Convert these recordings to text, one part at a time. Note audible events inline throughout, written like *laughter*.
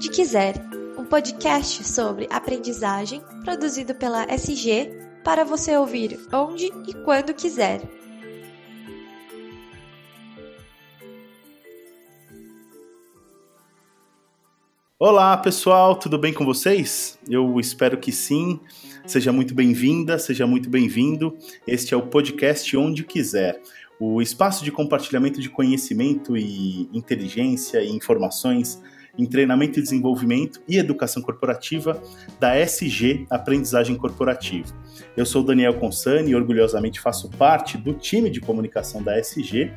Onde Quiser, um podcast sobre aprendizagem produzido pela SG para você ouvir onde e quando quiser. Olá pessoal, tudo bem com vocês? Eu espero que sim. Seja muito bem-vinda, seja muito bem-vindo. Este é o podcast Onde Quiser, o espaço de compartilhamento de conhecimento e inteligência e informações em treinamento e desenvolvimento e educação corporativa da SG Aprendizagem Corporativa. Eu sou Daniel Consani e orgulhosamente faço parte do time de comunicação da SG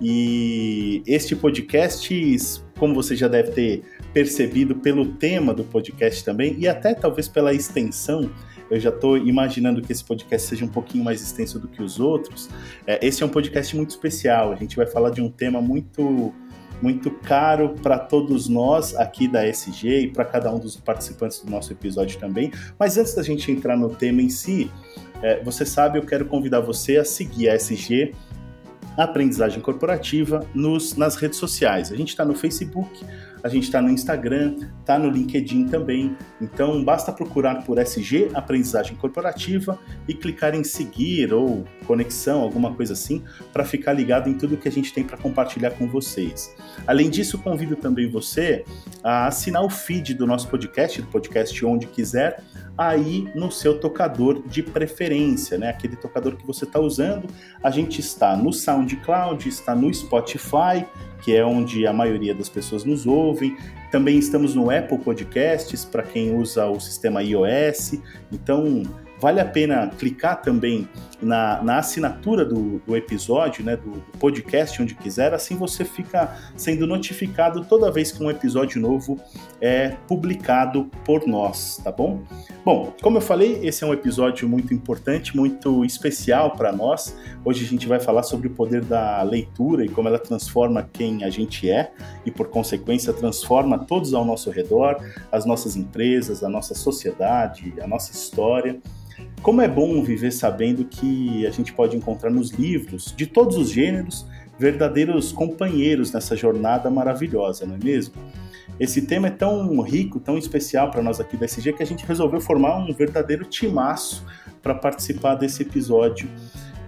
e este podcast, como você já deve ter percebido pelo tema do podcast também e até talvez pela extensão. Eu já estou imaginando que esse podcast seja um pouquinho mais extenso do que os outros. É, esse é um podcast muito especial. A gente vai falar de um tema muito muito caro para todos nós aqui da SG e para cada um dos participantes do nosso episódio também. Mas antes da gente entrar no tema em si, é, você sabe, eu quero convidar você a seguir a SG Aprendizagem Corporativa nos, nas redes sociais. A gente está no Facebook, a gente está no Instagram, está no LinkedIn também. Então basta procurar por SG Aprendizagem Corporativa e clicar em seguir ou conexão, alguma coisa assim, para ficar ligado em tudo que a gente tem para compartilhar com vocês. Além disso, convido também você a assinar o feed do nosso podcast, do podcast Onde Quiser, aí no seu tocador de preferência, né? Aquele tocador que você está usando. A gente está no SoundCloud, está no Spotify que é onde a maioria das pessoas nos ouvem. Também estamos no Apple Podcasts, para quem usa o sistema iOS. Então, vale a pena clicar também na, na assinatura do, do episódio, né, do, do, podcast, onde quiser, assim você fica sendo notificado toda vez que um episódio novo é publicado por nós, tá bom? Bom, como eu falei, esse é um episódio muito importante, muito especial para nós. Hoje a gente vai falar sobre o poder da leitura e como ela transforma quem a gente é e, por consequência, transforma todos ao nosso redor, as nossas empresas, a nossa sociedade, a nossa história. Como é bom viver sabendo que a gente pode encontrar nos livros, de todos os gêneros, verdadeiros companheiros nessa jornada maravilhosa, não é mesmo? Esse tema é tão rico, tão especial para nós aqui da SG que a gente resolveu formar um verdadeiro timaço para participar desse episódio.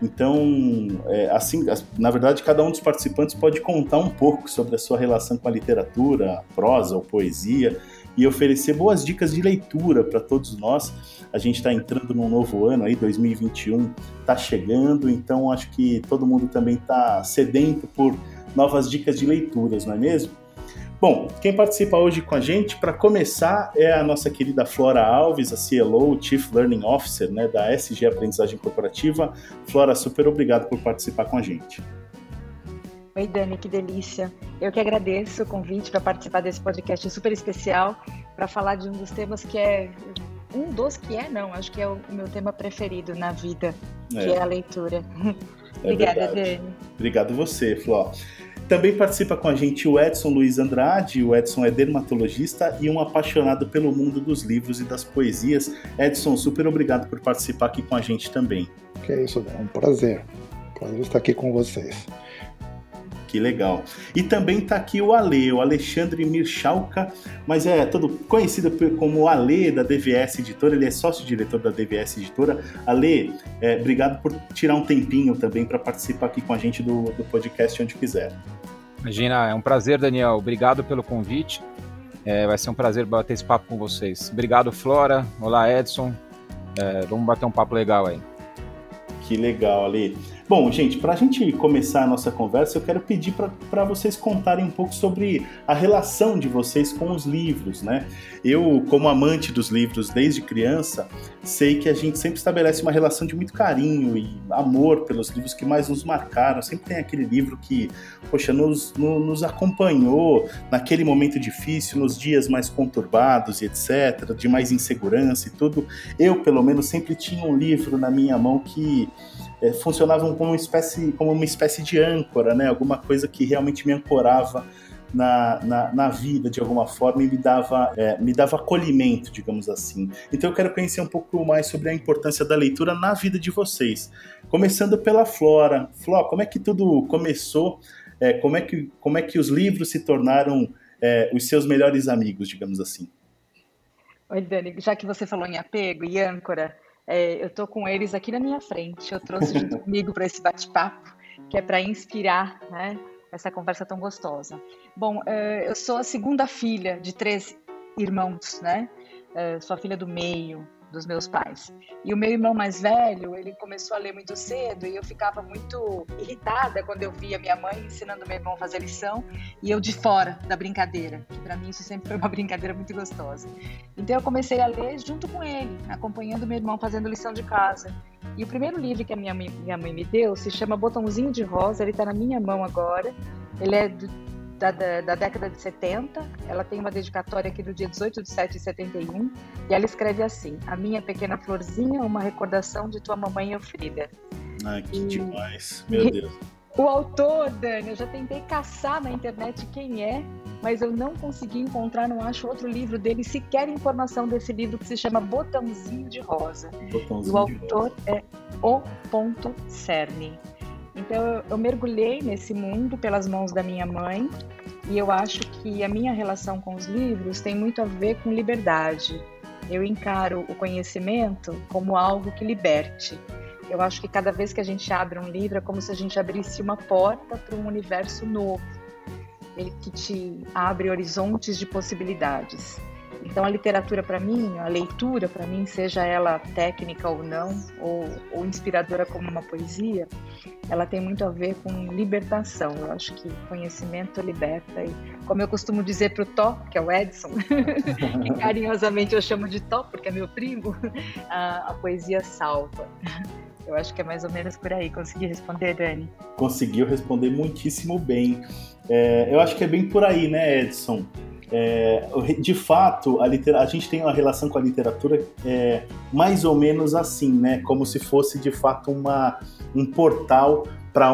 Então, é, assim, na verdade, cada um dos participantes pode contar um pouco sobre a sua relação com a literatura, prosa ou poesia e oferecer boas dicas de leitura para todos nós. A gente está entrando num novo ano aí, 2021 está chegando, então acho que todo mundo também está sedento por novas dicas de leituras, não é mesmo? Bom, quem participa hoje com a gente, para começar, é a nossa querida Flora Alves, a CLO, Chief Learning Officer né, da SG Aprendizagem Corporativa. Flora, super obrigado por participar com a gente. Oi, Dani, que delícia. Eu que agradeço o convite para participar desse podcast super especial para falar de um dos temas que é um dos que é, não, acho que é o meu tema preferido na vida, que é, é a leitura. *laughs* É Obrigada, verdade. Dani. Obrigado você, Fló. Também participa com a gente o Edson Luiz Andrade. O Edson é dermatologista e um apaixonado pelo mundo dos livros e das poesias. Edson, super obrigado por participar aqui com a gente também. Que é isso, é um prazer. Prazer estar aqui com vocês. Que legal. E também está aqui o Ale, o Alexandre Mirchalka, mas é todo conhecido como Ale da DVS Editora, ele é sócio-diretor da DVS Editora. Ale, é, obrigado por tirar um tempinho também para participar aqui com a gente do, do podcast onde quiser. Imagina, é um prazer, Daniel. Obrigado pelo convite. É, vai ser um prazer bater esse papo com vocês. Obrigado, Flora. Olá, Edson. É, vamos bater um papo legal aí. Que legal, Ale. Bom, gente, para a gente começar a nossa conversa, eu quero pedir para vocês contarem um pouco sobre a relação de vocês com os livros, né? Eu, como amante dos livros desde criança, sei que a gente sempre estabelece uma relação de muito carinho e amor pelos livros que mais nos marcaram. Sempre tem aquele livro que, poxa, nos, no, nos acompanhou naquele momento difícil, nos dias mais conturbados e etc., de mais insegurança e tudo. Eu, pelo menos, sempre tinha um livro na minha mão que é, funcionavam como uma espécie, como uma espécie de âncora, né? Alguma coisa que realmente me ancorava na, na, na, vida de alguma forma e me dava, é, me dava acolhimento, digamos assim. Então eu quero conhecer um pouco mais sobre a importância da leitura na vida de vocês. Começando pela Flora. Flora, como é que tudo começou? É, como, é que, como é que os livros se tornaram é, os seus melhores amigos, digamos assim? Oi, Dani, já que você falou em apego e âncora, é, eu estou com eles aqui na minha frente. Eu trouxe junto *laughs* comigo para esse bate-papo, que é para inspirar né, essa conversa tão gostosa. Bom, é, eu sou a segunda filha de três irmãos, né? É, sou a filha do meio, dos meus pais. E o meu irmão mais velho, ele começou a ler muito cedo e eu ficava muito irritada quando eu via minha mãe ensinando meu irmão a fazer lição e eu de fora da brincadeira, que para mim isso sempre foi uma *laughs* brincadeira muito gostosa. Então eu comecei a ler junto com ele, acompanhando meu irmão fazendo lição de casa. E o primeiro livro que a minha mãe, minha mãe me deu se chama Botãozinho de Rosa, ele está na minha mão agora. Ele é do, da, da, da, década de 70. Ela tem uma dedicatória aqui do dia 18 de 7 de 71. E ela escreve assim: A minha pequena florzinha, uma recordação de tua mamãe Elfrida. Ai, que e... demais. Meu *laughs* Deus. O autor, Dani, eu já tentei caçar na internet quem é, mas eu não consegui encontrar, não acho outro livro dele, sequer informação desse livro que se chama Botãozinho de Rosa. Botãozinho o autor rosa. é O. Cerne. Então eu, mergulhei nesse mundo pelas mãos da minha mãe e eu acho que a minha relação com os livros tem muito a ver com liberdade. Eu encaro o conhecimento como algo que liberte. Eu acho que cada vez que a gente abre um livro é como se a gente abrisse uma porta para um universo novo, ele que te abre horizontes de possibilidades. Então a literatura para mim, a leitura para mim, seja ela técnica ou não, ou, ou, inspiradora como uma poesia, ela tem muito a ver com libertação. Eu acho que conhecimento liberta e, como eu costumo dizer para o Tó, que é o Edson, *laughs* que carinhosamente eu chamo de Tó porque é meu primo, a, a poesia salva. Eu acho que é mais ou menos por aí. Consegui responder, Dani? Conseguiu responder muitíssimo bem. É, eu acho que é bem por aí, né, Edson? É, de fato, a, a, gente tem uma relação com a literatura é, mais ou menos assim, né? Como se fosse de fato uma, um portal para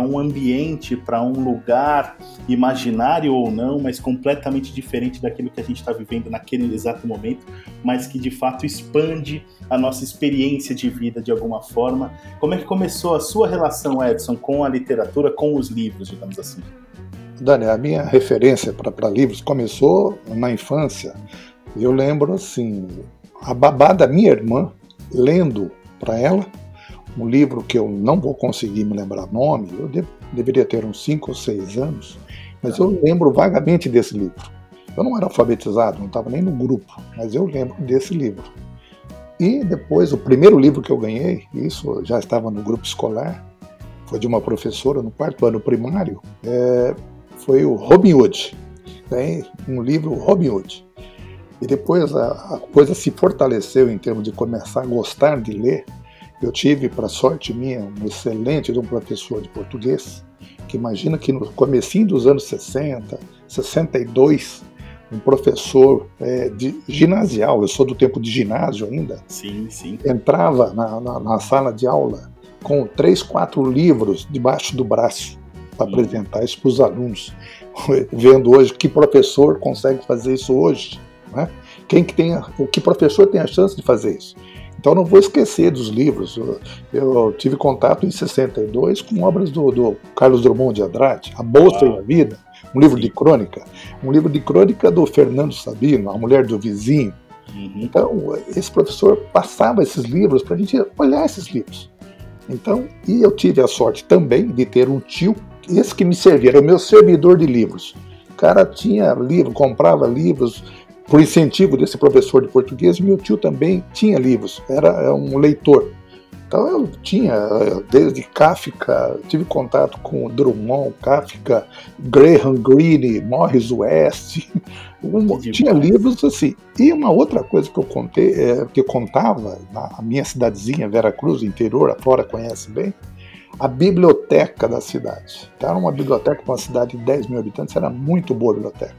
um ambiente, para um lugar imaginário ou não, mas completamente diferente daquilo que a gente está vivendo naquele exato momento, mas que de fato expande a nossa experiência de vida de alguma forma. Como é que começou a sua relação, Edson, com a literatura, com os livros, digamos assim? Dani, a minha referência para livros começou na infância. Eu lembro assim, a babá da minha irmã lendo para ela um livro que eu não vou conseguir me lembrar nome, eu de, deveria ter uns 5 ou 6 anos, mas eu lembro vagamente desse livro. Eu não era alfabetizado, não estava nem no grupo, mas eu lembro desse livro. E depois, o primeiro livro que eu ganhei, isso já estava no grupo escolar, foi de uma professora no quarto ano primário, é, foi o Robin Hood, né? um livro Robin Hood. E depois a, a, coisa se fortaleceu em termos de começar a gostar de ler. Eu tive, para sorte minha, um excelente de um professor de português, que imagina que no comecinho dos anos 60, 62, um professor é, de ginasial, eu sou do tempo de ginásio ainda, sim, sim. entrava na, na, na sala de aula com três, quatro livros debaixo do braço para apresentar isso para os alunos, *laughs* vendo hoje que professor consegue fazer isso hoje, né? Quem que tem, o que professor tem a chance de fazer isso? Então não vou esquecer dos livros. Eu, eu tive contato em 62 com obras do, do Carlos Drummond de Andrade, A Bolsa e a Vida, um livro de crônica, um livro de crônica do Fernando Sabino, A Mulher do Vizinho. Uhum. Então, esse professor passava esses livros para a gente olhar esses livros. Então, e eu tive a sorte também de ter um tio esse que me servia, era o meu servidor de livros. O cara tinha livro, comprava livros por incentivo desse professor de português. Meu tio também tinha livros, era um leitor. Então eu tinha, desde Kafka, tive contato com Drummond, Kafka, Graham Greene, Morris West, *laughs* um, tinha livros assim. E uma outra coisa que eu contei, é, que eu contava na minha cidadezinha, Vera Cruz, interior, a Flora conhece bem, a biblioteca da cidade. Então, era uma biblioteca para uma cidade de 10 mil habitantes, era muito boa a biblioteca.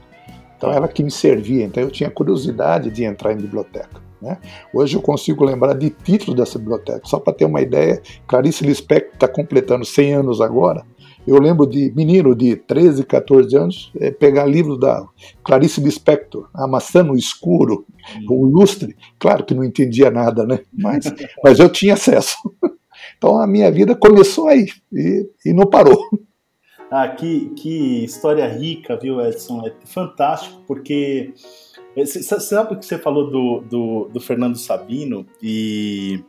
Então, ela que me servia. Então, eu tinha curiosidade de entrar em biblioteca. Né? Hoje eu consigo lembrar de títulos dessa biblioteca. Só para ter uma ideia, Clarice Lispector está completando 100 anos agora. Eu lembro de menino de 13, 14 anos é, pegar livros da Clarice Lispector, A Maçã no Escuro, o Lustre. Claro que não entendia nada, né? Mas, mas eu tinha acesso. *laughs* Então a minha vida começou aí e, e não parou. Ah, que, que história rica, viu, Edson? É fantástico, porque você sabe o que você falou do, do, do Fernando Sabino e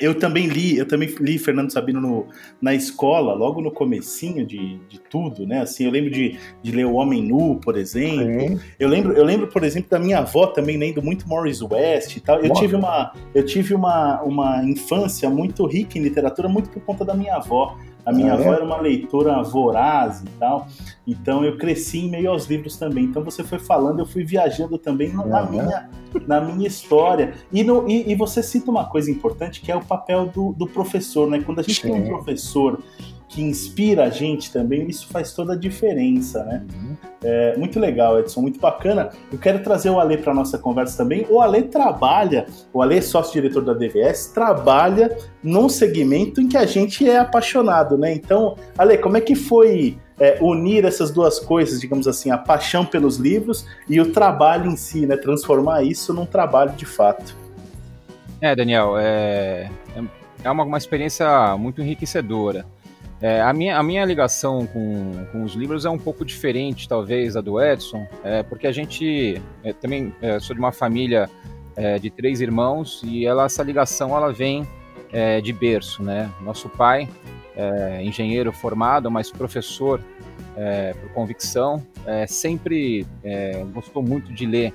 eu também li, eu também li Fernando Sabino no, na escola, logo no comecinho de, de tudo, né? Assim, eu lembro de, de ler O Homem Nu, por exemplo. Eu lembro, eu lembro, por exemplo, da minha avó também lendo muito Morris West e tal. Eu tive uma, eu tive uma, uma infância muito rica em literatura, muito por conta da minha avó. A minha ah, avó é? era uma leitora voraz e tal, então eu cresci em meio aos livros também. Então você foi falando, eu fui viajando também na, ah, minha, na minha história. E, no, e, e, você cita uma coisa importante que é o papel do, do professor, né? Quando a gente Sim. tem um professor que inspira a gente também, isso faz toda a diferença, né? Uhum. É, muito legal, Edson, muito bacana. Eu quero trazer o Ale para nossa conversa também. O Ale trabalha, o Ale, sócio-diretor da DVS, trabalha num segmento em que a gente é apaixonado, né? Então, Ale, como é que foi é, unir essas duas coisas, digamos assim, a paixão pelos livros e o trabalho em si, né? Transformar isso num trabalho de fato. É, Daniel, é, é uma, uma experiência muito enriquecedora. É, a, minha, a minha ligação com, com os livros é um pouco diferente, talvez, da do Edson, é, porque a gente é, também é, sou de uma família é, de três irmãos e ela, essa ligação ela vem é, de berço, né? Nosso pai, engenheiro formado, mas professor por convicção, sempre gostou muito de ler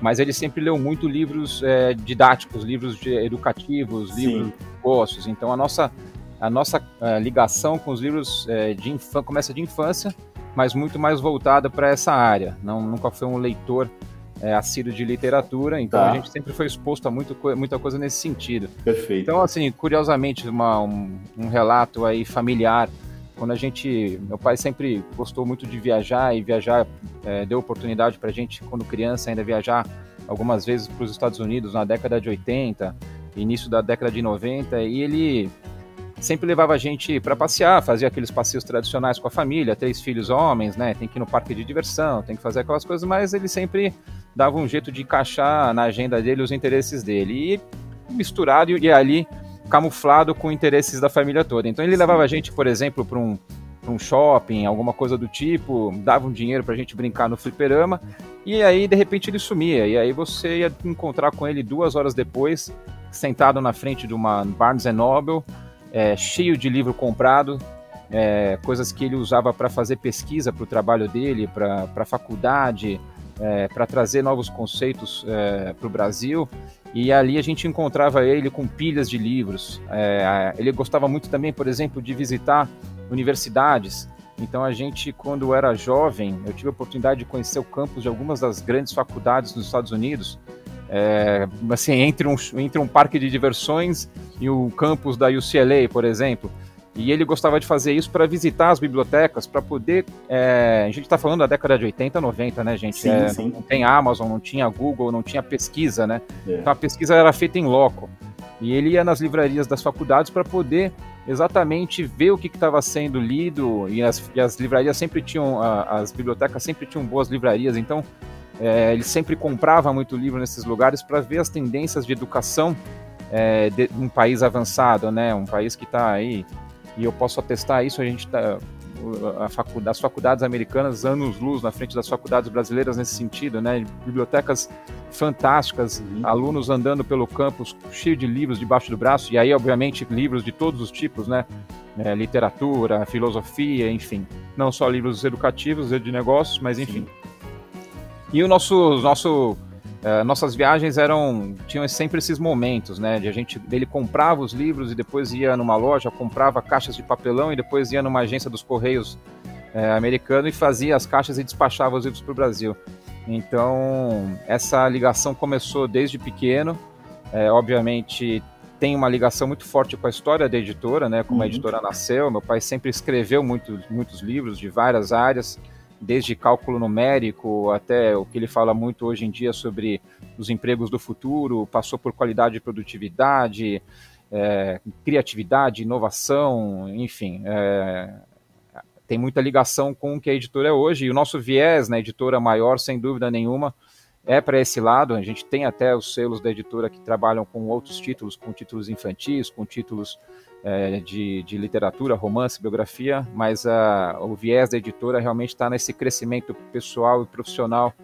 mas ele sempre leu muito livros é, didáticos, livros de, educativos, Sim. livros gostos. Então a nossa a nossa uh, ligação com os livros uh, de infância começa de infância, mas muito mais voltada para essa área. Não, nunca foi um leitor uh, assíduo de literatura, então tá. a gente sempre foi exposto a muito, muita coisa nesse sentido. Perfeito. Então, assim, curiosamente, uma, um, um relato aí familiar quando a gente, meu pai sempre gostou muito de viajar e viajar é, deu oportunidade para a gente, quando criança, ainda viajar algumas vezes para os Estados Unidos na década de 80, início da década de 90, e ele sempre levava a gente para passear, fazia aqueles passeios tradicionais com a família, três filhos homens, né? Tem que ir no parque de diversão, tem que fazer aquelas coisas, mas ele sempre dava um jeito de encaixar na agenda dele os interesses dele e misturado e ali camuflado com interesses da família toda. Então ele levava a gente, por exemplo, para um, um shopping, alguma coisa do tipo, dava um dinheiro para a gente brincar no fliperama e aí de repente ele sumia e aí você ia encontrar com ele duas horas depois, sentado na frente de uma Barnes Noble é, cheio de livro comprado, é, coisas que ele usava para fazer pesquisa para o trabalho dele, para a faculdade, é, para trazer novos conceitos é, para o Brasil. E ali a gente encontrava ele com pilhas de livros. É, ele gostava muito também, por exemplo, de visitar universidades. Então a gente, quando era jovem, eu tive a oportunidade de conhecer o campus de algumas das grandes faculdades nos Estados Unidos é, assim, entre um, entre um parque de diversões e o campus da UCLA, por exemplo. E ele gostava de fazer isso para visitar as bibliotecas, para poder. É, a gente está falando da década de 80, 90, né, gente? Sim, é, sim. Não tem Amazon, não tinha Google, não tinha pesquisa, né? É. Então a pesquisa era feita em loco. E ele ia nas livrarias das faculdades para poder exatamente ver o que estava sendo lido. E as, e as livrarias sempre tinham, as bibliotecas sempre tinham boas livrarias. Então é, ele sempre comprava muito livro nesses lugares para ver as tendências de educação é, de um país avançado, né? Um país que está aí e eu posso atestar isso. A gente está faculdade, as faculdades americanas anos luz na frente das faculdades brasileiras nesse sentido, né? Bibliotecas fantásticas, uhum. alunos andando pelo campus cheio de livros debaixo do braço e aí obviamente livros de todos os tipos, né? É, literatura, filosofia, enfim, não só livros educativos de negócios, mas enfim. Sim. E o nosso, nosso uh, nossas viagens eram tinham sempre esses momentos, né? De a gente dele comprava os livros e depois ia numa loja, comprava caixas de papelão e depois ia numa agência dos correios uh, americano e fazia as caixas e despachava os livros para o Brasil. Então essa ligação começou desde pequeno. Uh, obviamente tem uma ligação muito forte com a história da editora, né? Como uhum. a editora nasceu, meu pai sempre escreveu muito, muitos livros de várias áreas desde cálculo numérico até o que ele fala muito hoje em dia sobre os empregos do futuro, passou por qualidade de produtividade, é, criatividade, inovação, enfim, é, tem muita ligação com o que a editora é hoje. E o nosso viés na editora maior, sem dúvida nenhuma, é para esse lado. A gente tem até os selos da editora que trabalham com outros títulos, com títulos infantis, com títulos é, de, de, literatura, romance, biografia, mas a, o viés da editora realmente está nesse crescimento pessoal e profissional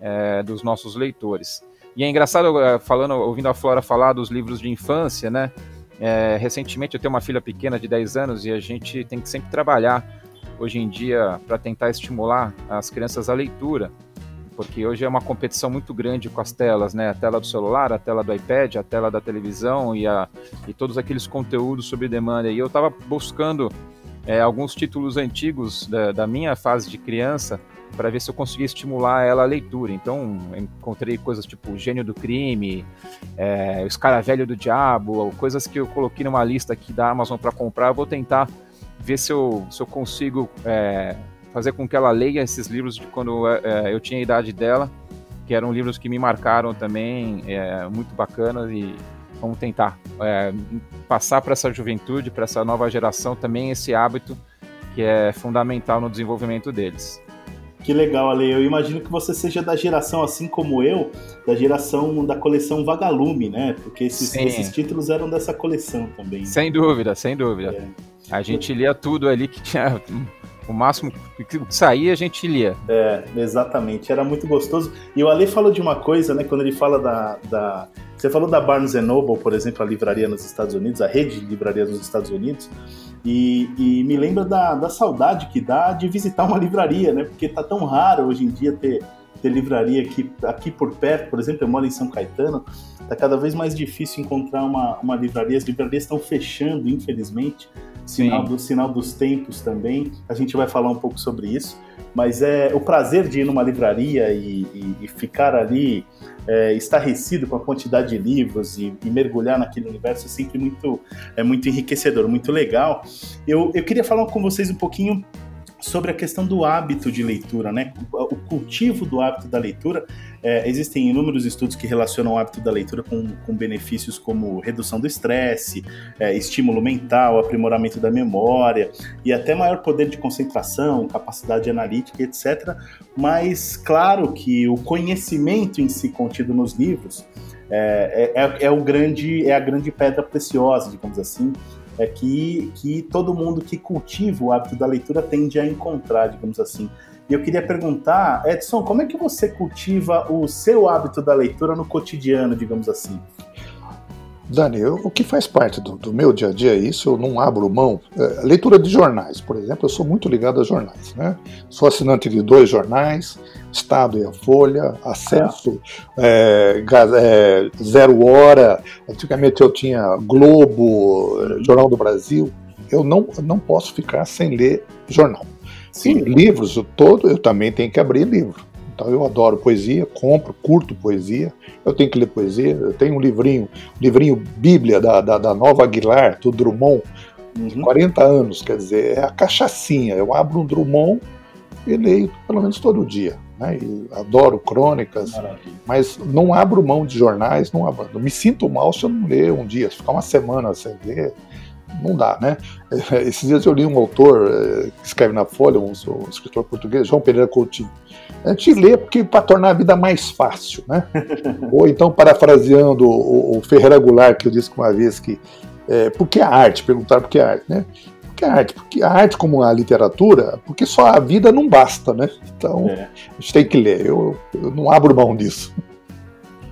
é, dos nossos leitores. E é engraçado, é, falando, ouvindo a Flora falar dos livros de infância, né? É, recentemente eu tenho uma filha pequena de 10 anos e a gente tem que sempre trabalhar hoje em dia para tentar estimular as crianças à leitura porque hoje é uma competição muito grande com as telas, né? A tela do celular, a tela do iPad, a tela da televisão e, a, e todos aqueles conteúdos sobre demanda. E eu estava buscando é, alguns títulos antigos da, da, minha fase de criança para ver se eu conseguia estimular ela a leitura. Então, encontrei coisas tipo O Gênio do Crime, é, O Escaravelho do Diabo, coisas que eu coloquei numa lista aqui da Amazon para comprar. Eu vou tentar ver se eu, se eu consigo é, fazer com que ela leia esses livros de quando é, eu tinha a idade dela, que eram livros que me marcaram também, é, muito bacanas e vamos tentar é, passar para essa juventude, para essa nova geração também esse hábito que é fundamental no desenvolvimento deles. Que legal, Ale. Eu imagino que você seja da geração, assim como eu, da geração da coleção Vagalume, né? Porque esses, esses títulos eram dessa coleção também. Sem dúvida, sem dúvida. É. A gente lia tudo ali que tinha o máximo que saía a gente lia. É, exatamente. Era muito gostoso. E o Ale falou de uma coisa, né? Quando ele fala da. da... Você falou da Barnes Noble, por exemplo, a livraria nos Estados Unidos, a rede de livrarias nos Estados Unidos. E, e, me lembra da, da saudade que dá de visitar uma livraria, né? Porque tá tão raro hoje em dia ter, ter livraria aqui, aqui por perto. Por exemplo, eu moro em São Caetano, tá cada vez mais difícil encontrar uma, uma livraria. As livrarias estão fechando, infelizmente sinal, do, sinal dos tempos também. A gente vai falar um pouco sobre isso. Mas é o prazer de ir numa livraria e, e, e ficar ali é, estarrecido com a quantidade de livros e, e, mergulhar naquele universo é sempre muito, é muito enriquecedor, muito legal. Eu, eu queria falar com vocês um pouquinho sobre a questão do hábito de leitura, né? O cultivo do hábito da leitura. É, existem inúmeros estudos que relacionam o hábito da leitura com, com benefícios como redução do estresse, é, estímulo mental, aprimoramento da memória e até maior poder de concentração, capacidade analítica, etc. Mas claro que o conhecimento em si contido nos livros é, é, é, o grande, é a grande pedra preciosa, digamos assim, é que, que todo mundo que cultiva o hábito da leitura tende a encontrar, digamos assim. E eu queria perguntar, Edson, como é que você cultiva o seu hábito da leitura no cotidiano, digamos assim? Dani, eu, o que faz parte do, do, meu dia a dia é isso, eu não abro mão. É, leitura de jornais, por exemplo, eu sou muito ligado a jornais. Né? Sou assinante de dois jornais, Estado e a Folha, acesso é, é, Zero Hora, antigamente eu tinha Globo, Jornal do Brasil. Eu não, não posso ficar sem ler jornal. Sim. E livros, eu, todo, eu também tenho que abrir livro. Então eu adoro poesia, compro, curto poesia, eu tenho que ler poesia, eu tenho um livrinho, um livrinho Bíblia da, da, da Nova Aguilar, do Drummond, de uhum. 40 anos, quer dizer, é a cachaçinha. Eu abro um Drummond e leio pelo menos todo dia. Né? adoro crônicas, Maravilha. mas não abro mão de jornais, não abro. Me sinto mal se eu não ler um dia, se ficar uma semana sem ler, não dá, né? *laughs* Esses dias eu li um autor eh, que escreve na Folha, um, um escritor português, João Pereira Coutinho. A gente lê porque para tornar a vida mais fácil, né? *laughs* Ou então, parafraseando o, o Ferreira Goulart, que eu disse uma vez que é, por que a arte? Perguntaram por que a arte, né? Por que a arte? Porque a arte, como a literatura, porque só a vida não basta, né? Então, é. a gente tem que ler. Eu, eu não abro mão disso.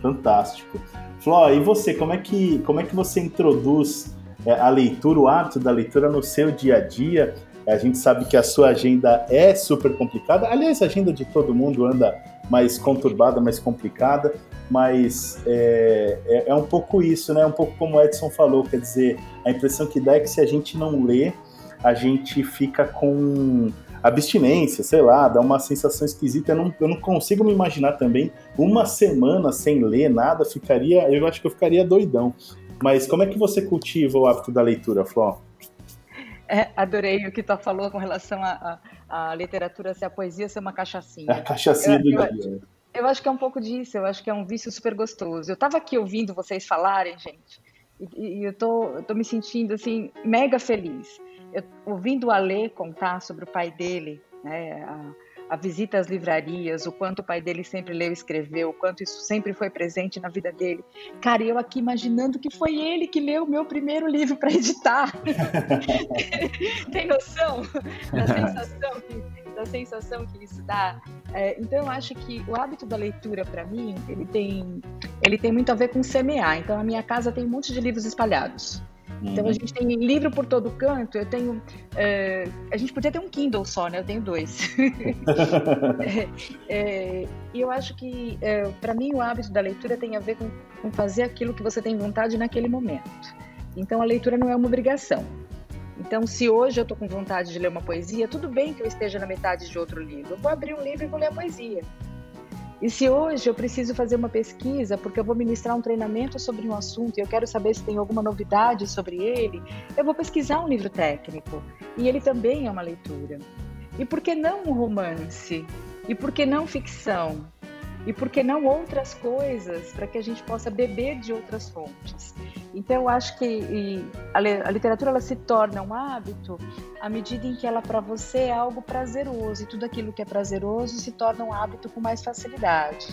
Fantástico. Fló, e você, como é que, como é que você introduz a leitura, o hábito da leitura no seu dia a dia? A gente sabe que a sua agenda é super complicada. Aliás, a agenda de todo mundo anda mais conturbada, mais complicada, mas é, é, é, um pouco isso, né? Um pouco como o Edson falou, quer dizer, a impressão que dá é que se a gente não lê, a gente fica com abstinência, sei lá, dá uma sensação esquisita. Eu não, eu não consigo me imaginar também uma semana sem ler nada, ficaria, eu acho que eu ficaria doidão. Mas como é que você cultiva o hábito da leitura, Fló? É, adorei o que tu falou com relação à literatura ser a poesia ser uma cachaçinha. É a cachaçinha eu, do eu, dia. Eu acho que é um pouco disso, eu acho que é um vício super gostoso. Eu estava aqui ouvindo vocês falarem, gente, e, e eu tô, eu tô me sentindo assim, mega feliz. Eu, ouvindo a Lê contar sobre o pai dele, né, há, a visita às livrarias, o quanto o pai dele sempre leu e escreveu, o quanto isso sempre foi presente na vida dele. Cara, eu aqui imaginando que foi ele que leu o meu primeiro livro para editar. *laughs* Tem noção da *laughs* sensação que, da sensação que isso dá? É, então, eu acho que o hábito da leitura, para mim, ele tem, ele tem muito a ver com semear. Então, a minha casa tem um monte de livros espalhados. Então a uhum. gente tem livro por todo canto. Eu tenho. É, a gente podia ter um Kindle só, né? Eu tenho dois. *laughs* é, é, e eu acho que, é, para mim, o hábito da leitura tem a ver com, com fazer aquilo que você tem vontade naquele momento. Então a leitura não é uma obrigação. Então, se hoje eu estou com vontade de ler uma poesia, tudo bem que eu esteja na metade de outro livro. Eu vou abrir um livro e vou ler a poesia. E se hoje eu preciso fazer uma pesquisa, porque eu vou ministrar um treinamento sobre um assunto e eu quero saber se tem alguma novidade sobre ele, eu vou pesquisar um livro técnico. E ele também é uma leitura. E por que não um romance? E por que não ficção? E por que não outras coisas para que a gente possa beber de outras fontes? Então, eu acho que a literatura ela se torna um hábito à medida em que ela para você é algo prazeroso e tudo aquilo que é prazeroso se torna um hábito com mais facilidade.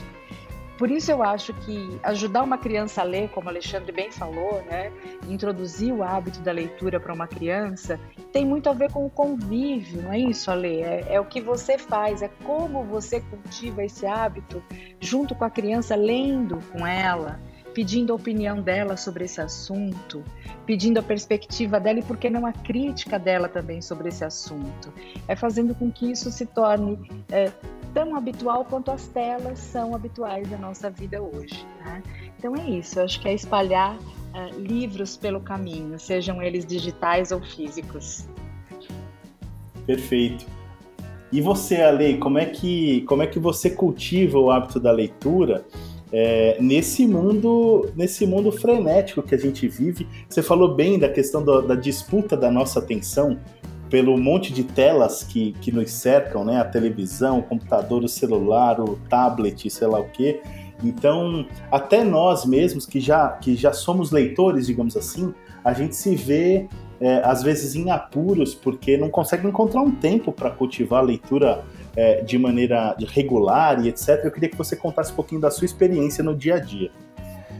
Por isso eu acho que ajudar uma criança a ler, como o Alexandre bem falou, né, introduzir o hábito da leitura para uma criança, tem muito a ver com o convívio, não é isso, Ale? É, é o que você faz, é como você cultiva esse hábito junto com a criança, lendo com ela, pedindo a opinião dela sobre esse assunto, pedindo a perspectiva dela e, por que não, a crítica dela também sobre esse assunto. É fazendo com que isso se torne é, tão habitual quanto as telas são habituais da nossa vida hoje. Né? Então é isso, acho que é espalhar é, livros pelo caminho, sejam eles digitais ou físicos. Perfeito. E você, Ale, como é que, como é que você cultiva o hábito da leitura? é, nesse mundo nesse mundo frenético que a gente vive. Você falou bem da questão do, da disputa da nossa atenção pelo monte de telas que, que nos cercam, né? A televisão, o computador, o celular, o tablet, sei lá o quê. Então, até nós mesmos que já, que já somos leitores, digamos assim, a gente se vê é, às vezes em apuros porque não consegue encontrar um tempo para cultivar a leitura é, de maneira regular e etc. Eu queria que você contasse um pouquinho da sua experiência no dia a dia.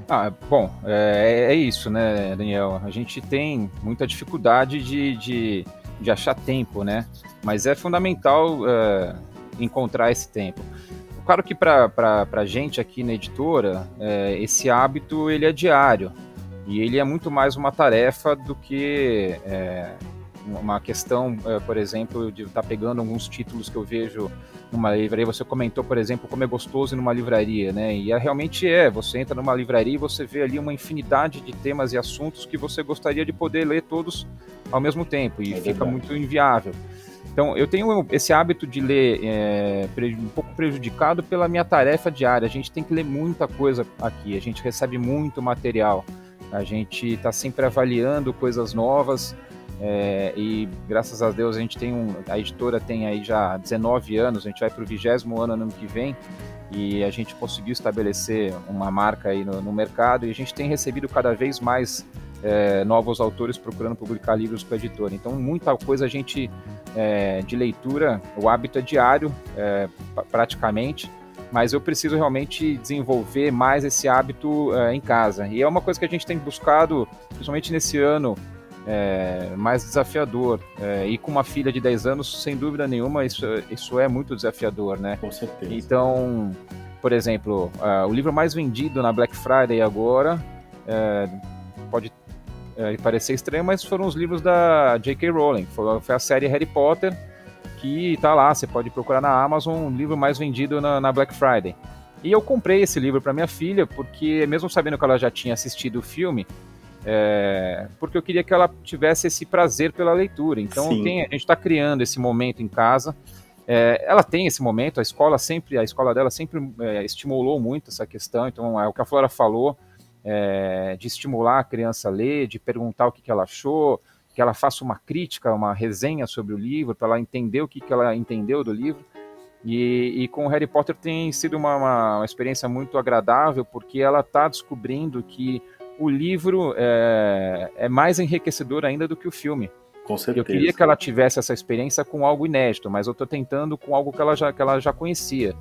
Ah, bom, é, é isso, né, Daniel? A gente tem muita dificuldade de, de, de achar tempo, né? Mas é fundamental é, encontrar esse tempo. Claro que para a gente aqui na editora, é, esse hábito ele é diário e ele é muito mais uma tarefa do que é, uma questão, é, por exemplo, de estar tá pegando alguns títulos que eu vejo numa livraria. Você comentou, por exemplo, como é gostoso numa livraria, né? E é, realmente é. Você entra numa livraria e você vê ali uma infinidade de temas e assuntos que você gostaria de poder ler todos ao mesmo tempo e é fica muito inviável. Então, eu tenho esse hábito de ler é, um pouco prejudicado pela minha tarefa diária. A gente tem que ler muita coisa aqui, a gente recebe muito material, a gente está sempre avaliando coisas novas. É, e graças a Deus a gente tem um, a editora tem aí já 19 anos, a gente vai para o vigésimo ano ano que vem e a gente conseguiu estabelecer uma marca aí no, no mercado e a gente tem recebido cada vez mais é, novos autores procurando publicar livros para a editora. Então muita coisa a gente é, de leitura, o hábito é diário é, praticamente, mas eu preciso realmente desenvolver mais esse hábito é, em casa e é uma coisa que a gente tem buscado, principalmente nesse ano é, mais desafiador. É, e com uma filha de 10 anos, sem dúvida nenhuma, isso, isso é muito desafiador, né? Com certeza. Então, por exemplo, uh, o livro mais vendido na Black Friday agora, é, pode é, parecer estranho, mas foram os livros da J.K. Rowling. Foi, foi, a série Harry Potter, que está lá, você pode procurar na Amazon, o livro mais vendido na, na Black Friday. E eu comprei esse livro para minha filha, porque mesmo sabendo que ela já tinha assistido o filme, é, porque eu queria que ela tivesse esse prazer pela leitura. Então tem, a gente está criando esse momento em casa. É, ela tem esse momento, a escola sempre, a escola dela sempre é, estimulou muito essa questão. Então é o que a Flora falou é, de estimular a criança a ler, de perguntar o que, que ela achou, que ela faça uma crítica, uma resenha sobre o livro, para ela entender o que, que ela entendeu do livro. E, e com o Harry Potter tem sido uma, uma, uma experiência muito agradável, porque ela está descobrindo que o livro é, é mais enriquecedor ainda do que o filme. Com certeza. Eu queria que ela tivesse essa experiência com algo inédito, mas eu estou tentando com algo que ela já, que ela já conhecia.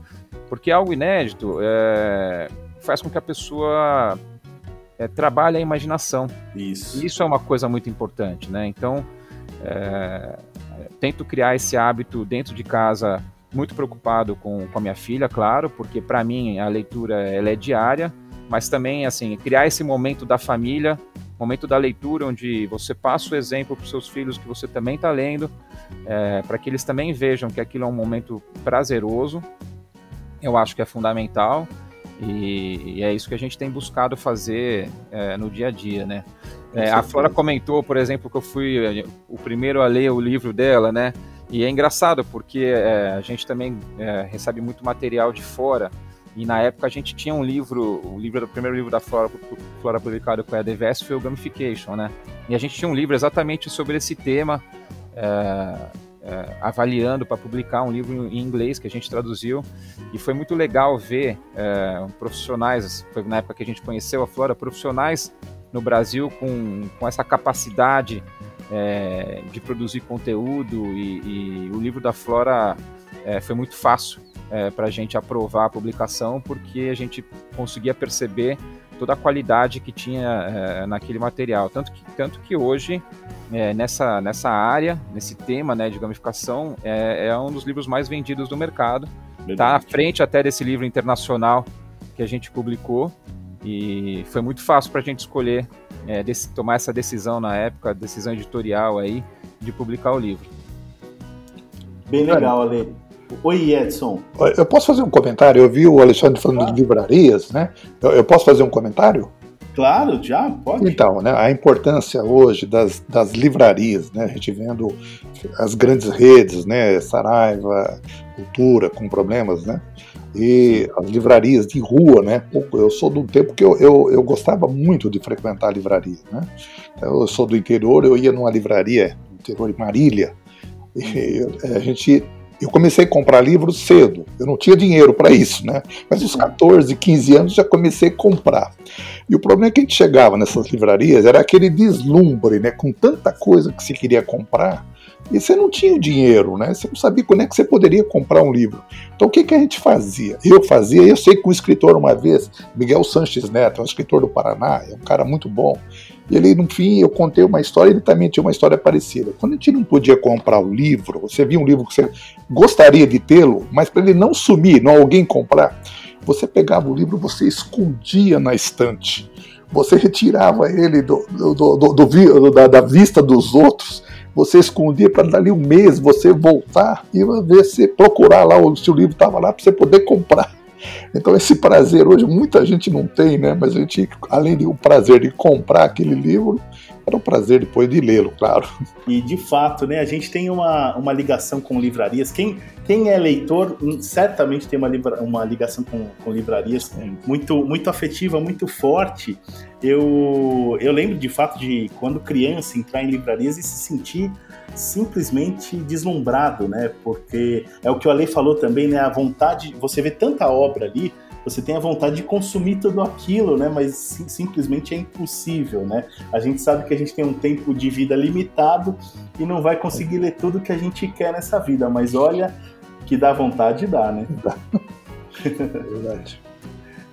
Porque algo inédito é, faz com que a pessoa é, trabalhe a imaginação. Isso. Isso é uma coisa muito importante, né? Então, é, tento criar esse hábito dentro de casa, muito preocupado com, com a minha filha, claro, porque para mim a leitura ela é diária, mas também, assim, criar esse momento da família momento da leitura, onde você passa o exemplo para os seus filhos que você também está lendo, é, para que eles também vejam que aquilo é um momento prazeroso, eu acho que é fundamental. E, e é isso que a gente tem buscado fazer é, no dia a dia, né? É, a Flora comentou, por exemplo, que eu fui o primeiro a ler o livro dela, né? E é engraçado porque a gente também recebe muito material de fora e na época a gente tinha um livro, o livro o primeiro livro da Flora, Flora publicado com a DVS foi o Gamification, né? E a gente tinha um livro exatamente sobre esse tema, é, é, avaliando para publicar um livro em inglês que a gente traduziu. E foi muito legal ver é, profissionais, foi na época que a gente conheceu a Flora, profissionais no Brasil com, com essa capacidade é, de produzir conteúdo e, e, o livro da Flora é, foi muito fácil é, para a gente aprovar a publicação, porque a gente conseguia perceber toda a qualidade que tinha é, naquele material. Tanto que, tanto que hoje, é, nessa, nessa área, nesse tema né, de gamificação, é, é um dos livros mais vendidos do mercado. Está à frente até desse livro internacional que a gente publicou. E foi muito fácil para a gente escolher, é, desse, tomar essa decisão na época, decisão editorial aí, de publicar o livro. Bem legal, Ale. Oi, Edson. Eu posso fazer um comentário? Eu vi o Alexandre falando claro. de livrarias, né? Eu, eu, posso fazer um comentário? Claro, já pode. Então, né, a importância hoje das, das livrarias, né? A gente vendo as grandes redes, né? Saraiva, Cultura, com problemas, né? E as livrarias de rua, né? Eu sou do tempo que eu, eu, eu gostava muito de frequentar a livraria, né? Eu sou do interior, eu ia numa livraria interior de Marília, e a gente eu comecei a comprar livros cedo, eu não tinha dinheiro para isso, né? Mas aos 14, 15 anos já comecei a comprar. E o problema é que a gente chegava nessas livrarias, era aquele deslumbre, né? Com tanta coisa que se queria comprar, e você não tinha o dinheiro, né? Você não sabia quando é que você poderia comprar um livro. Então o que, que a gente fazia? Eu fazia, eu sei que um escritor uma vez, Miguel Sanches Neto, é um escritor do Paraná, é um cara muito bom. E ele, no fim, eu contei uma história, ele também tinha uma história parecida. Quando a gente não podia comprar o livro, você via um livro que você gostaria de tê-lo, mas para ele não sumir, não alguém comprar, você pegava o livro, você escondia na estante. Você retirava ele do, do, do, do da, da, vista dos outros, você escondia para dali um mês você voltar e ver se procurar lá se o livro estava lá para você poder comprar. Então esse prazer hoje muita gente não tem, né? Mas a gente, além do prazer de comprar aquele livro, era o prazer depois de lê-lo, claro. E de fato, né, a gente tem uma, uma ligação com livrarias. Quem, quem é leitor hum, certamente tem uma, uma ligação com, com livrarias muito, muito afetiva, muito forte. Eu, eu lembro de fato de quando criança entrar em livrarias e se sentir simplesmente deslumbrado, né? Porque é o que o Ale falou também, né? A vontade, você vê tanta obra ali, você tem a vontade de consumir tudo aquilo, né? Mas sim, simplesmente é impossível, né? A gente sabe que a gente tem um tempo de vida limitado e não vai conseguir ler tudo que a gente quer nessa vida, mas olha que dá vontade dá, né? *laughs* Dá. É verdade.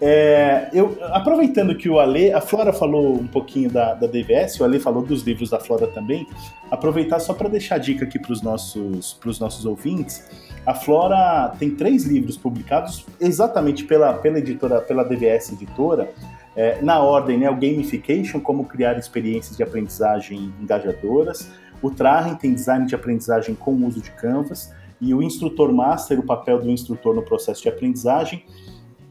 É, eu, aproveitando que o Ale, a Flora falou um pouquinho da, da DVS, o Ale falou dos livros da Flora também, aproveitar só para deixar dica aqui para os nossos, nossos ouvintes. A Flora tem três livros publicados exatamente pela, pela editora, pela DVS Editora, é, na ordem, né, o Gamification, como criar experiências de aprendizagem engajadoras, o Trahem tem design de aprendizagem com uso de Canvas, e o Instrutor Master, o papel do instrutor no processo de aprendizagem,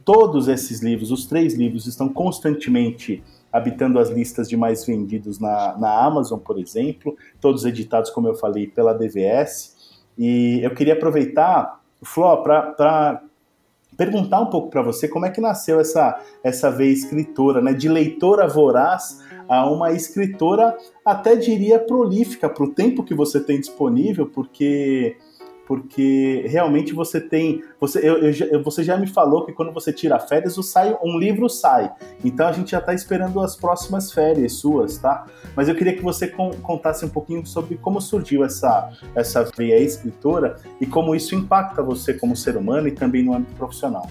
Todos esses livros, os três livros, estão constantemente habitando as listas de mais vendidos na, na Amazon, por exemplo, todos editados, como eu falei, pela DVS. E eu queria aproveitar, Fló, para perguntar um pouco para você como é que nasceu essa, essa veia escritora, né? de leitora voraz a uma escritora, até diria prolífica, para o tempo que você tem disponível, porque porque realmente você tem. Você, eu, eu, você já me falou que quando você tira férias, o sai, um livro sai. Então a gente já está esperando as próximas férias suas, tá? Mas eu queria que você contasse um pouquinho sobre como surgiu essa, essa veia escritora e como isso impacta você como ser humano e também no âmbito profissional.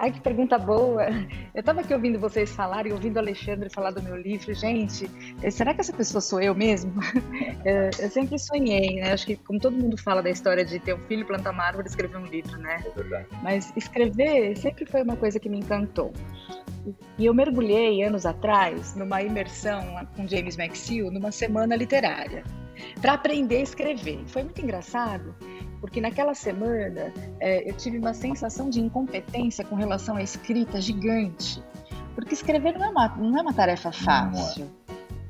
Ai, que pergunta boa. Eu estava aqui ouvindo vocês falarem, ouvindo o Alexandre falar do meu livro. Gente, eh, será que essa pessoa sou eu mesmo? *laughs* Eh, eu sempre sonhei, né? Acho que, como todo mundo fala da história de ter um filho, plantar uma árvore e escrever um livro, né? É verdade. Mas escrever sempre foi uma coisa que me encantou. E eu mergulhei anos atrás numa imersão com James McSeal numa semana literária para aprender a escrever. Foi muito engraçado porque naquela semana é, eu tive uma sensação de incompetência com relação à escrita gigante, porque escrever não é uma, não é uma tarefa é. fácil.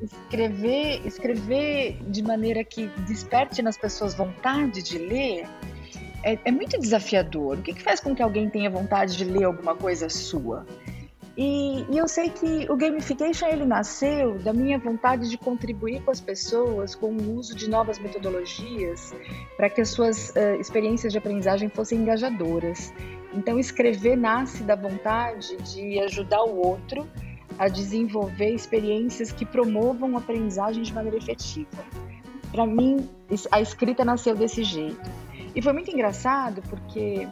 Escrever, escrever de maneira que desperte nas pessoas vontade de ler é, é muito desafiador. O que, que faz com que alguém tenha vontade de ler alguma coisa sua? E, e, eu sei que o gamification ele nasceu da minha vontade de contribuir com as pessoas com o uso de novas metodologias para que as suas uh, experiências de aprendizagem fossem engajadoras. Então, escrever nasce da vontade de ajudar o outro a desenvolver experiências que promovam a aprendizagem de maneira efetiva. Para mim, a escrita nasceu desse jeito. E foi muito engraçado porque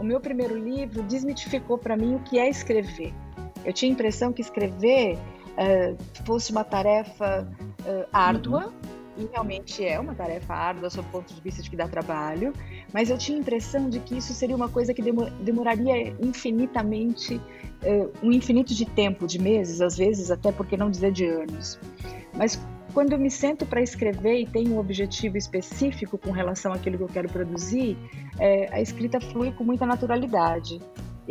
o meu primeiro livro desmitificou para mim o que é escrever. Eu tinha a impressão que escrever uh, fosse uma tarefa uh, árdua, uhum. e realmente é uma tarefa árdua sob o ponto de vista de que dá trabalho, mas eu tinha a impressão de que isso seria uma coisa que demoraria infinitamente, uh, um infinito de tempo, de meses, às vezes, até porque não dizer de anos. Mas quando eu me sento para escrever e tenho um objetivo específico com relação àquilo que eu quero produzir, é, a escrita flui com muita naturalidade.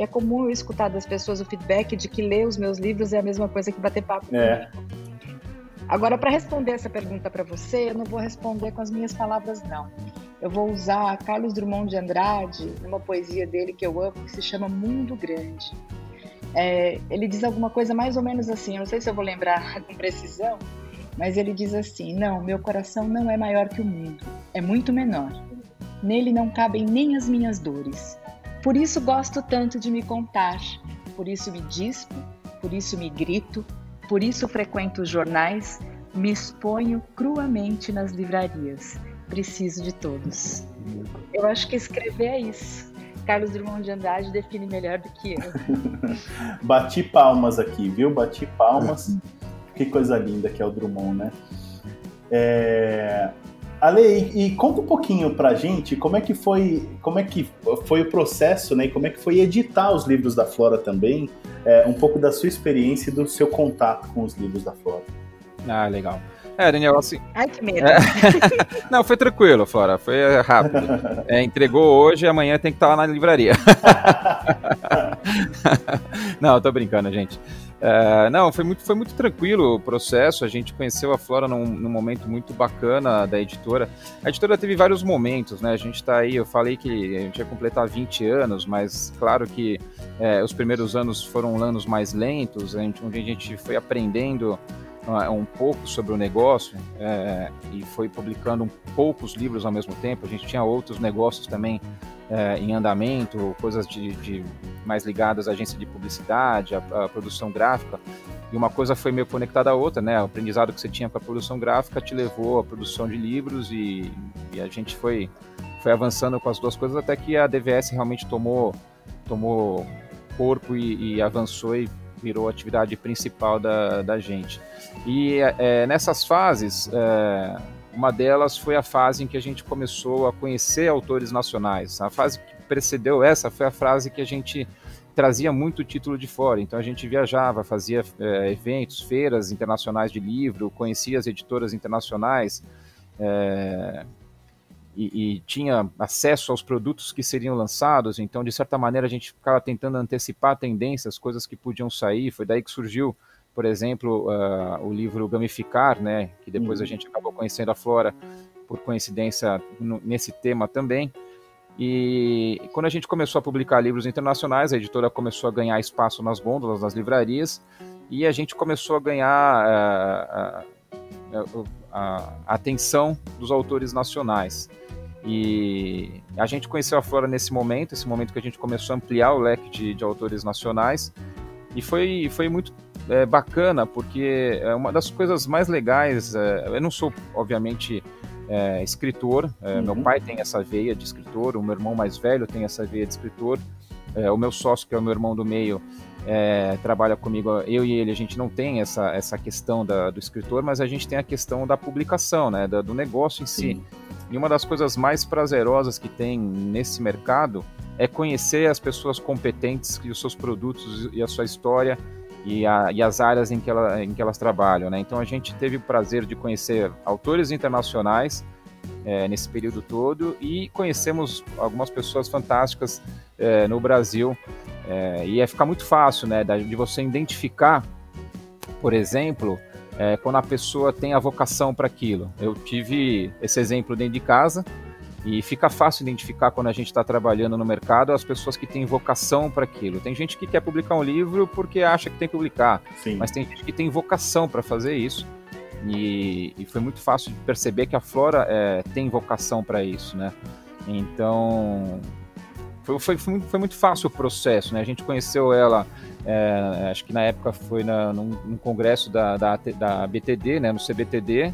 E é comum eu escutar das pessoas o feedback de que ler os meus livros é a mesma coisa que bater papo é. comigo. Agora, para responder essa pergunta para você, eu não vou responder com as minhas palavras, não. Eu vou usar Carlos Drummond de Andrade, numa poesia dele que eu amo, que se chama Mundo Grande. É, ele diz alguma coisa mais ou menos assim, eu não sei se eu vou lembrar *laughs* com precisão, mas ele diz assim: Não, meu coração não é maior que o mundo, é muito menor. Nele não cabem nem as minhas dores. Por isso gosto tanto de me contar, por isso me dispo, por isso me grito, por isso frequento os jornais, me exponho cruamente nas livrarias. Preciso de todos. Eu acho que escrever é isso. Carlos Drummond de Andrade define melhor do que eu. *laughs* Bati palmas aqui, viu? Bati palmas. *laughs* que coisa linda que é o Drummond, né? É... Ale, e, e, conta um pouquinho pra gente como é que foi, como é que foi o processo, né? E como é que foi editar os livros da Flora também, é, um pouco da sua experiência e do seu contato com os livros da Flora. Ah, legal. É, Daniel, assim. Ai, que medo. É... *laughs* Não, foi tranquilo, Flora. Foi rápido. É, entregou hoje e amanhã tem que estar lá na livraria. *laughs* Não, tô brincando, gente. É, não, foi muito, foi muito tranquilo o processo. A gente conheceu a Flora num, num, momento muito bacana da editora. A editora teve vários momentos, né? A gente está aí, eu falei que a gente ia completar 20 anos, mas claro que é, os primeiros anos foram anos mais lentos, onde a gente foi aprendendo um pouco sobre o negócio é, e foi publicando poucos livros ao mesmo tempo. A gente tinha outros negócios também é, em andamento, coisas de, de, mais ligadas à agência de publicidade, à, à, produção gráfica. E uma coisa foi meio conectada à outra, né? O aprendizado que você tinha com a produção gráfica te levou à produção de livros e, e a gente foi, foi avançando com as duas coisas até que a DVS realmente tomou, tomou corpo e, e avançou e virou a atividade principal da, da gente. E é, nessas fases, é, uma delas foi a fase em que a gente começou a conhecer autores nacionais. A fase que precedeu essa foi a fase que a gente trazia muito título de fora. Então a gente viajava, fazia é, eventos, feiras internacionais de livro, conhecia as editoras internacionais é, e, e, tinha acesso aos produtos que seriam lançados. Então, de certa maneira, a gente ficava tentando antecipar tendências, coisas que podiam sair. Foi daí que surgiu por exemplo, uh, o livro Gamificar, né, que depois uhum. a gente acabou conhecendo a Flora por coincidência no, nesse tema também. E quando a gente começou a publicar livros internacionais, a editora começou a ganhar espaço nas gôndolas, nas livrarias, e a gente começou a ganhar uh, uh, a atenção dos autores nacionais. E a gente conheceu a Flora nesse momento, esse momento que a gente começou a ampliar o leque de, de autores nacionais. E foi, foi muito é, bacana, porque é uma das coisas mais legais. É, eu não sou, obviamente, é, escritor, é, uhum. meu pai tem essa veia de escritor, o meu irmão mais velho tem essa veia de escritor, é, o meu sócio, que é o meu irmão do meio, é, trabalha comigo, eu e ele, a gente não tem essa, essa questão da, do escritor, mas a gente tem a questão da publicação, né, da, do negócio em si. Sim. E uma das coisas mais prazerosas que tem nesse mercado é conhecer as pessoas competentes e os seus produtos e a sua história e, a, e as áreas em que, ela, em que elas trabalham. Né? Então a gente teve o prazer de conhecer autores internacionais é, nesse período todo e conhecemos algumas pessoas fantásticas é, no Brasil. É, e é ficar muito fácil né, de você identificar, por exemplo, é, quando a pessoa tem a vocação para aquilo. Eu tive esse exemplo dentro de casa e fica fácil identificar quando a gente está trabalhando no mercado as pessoas que têm vocação para aquilo. Tem gente que quer publicar um livro porque acha que tem que publicar, Sim. mas tem gente que tem vocação para fazer isso. E, e, foi muito fácil de perceber que a Flora é, tem vocação para isso, né? Então foi, foi, foi, muito fácil o processo, né? A gente conheceu ela, é, acho que na época foi na, num, num congresso da, da, da, BTD, né? No CBTD.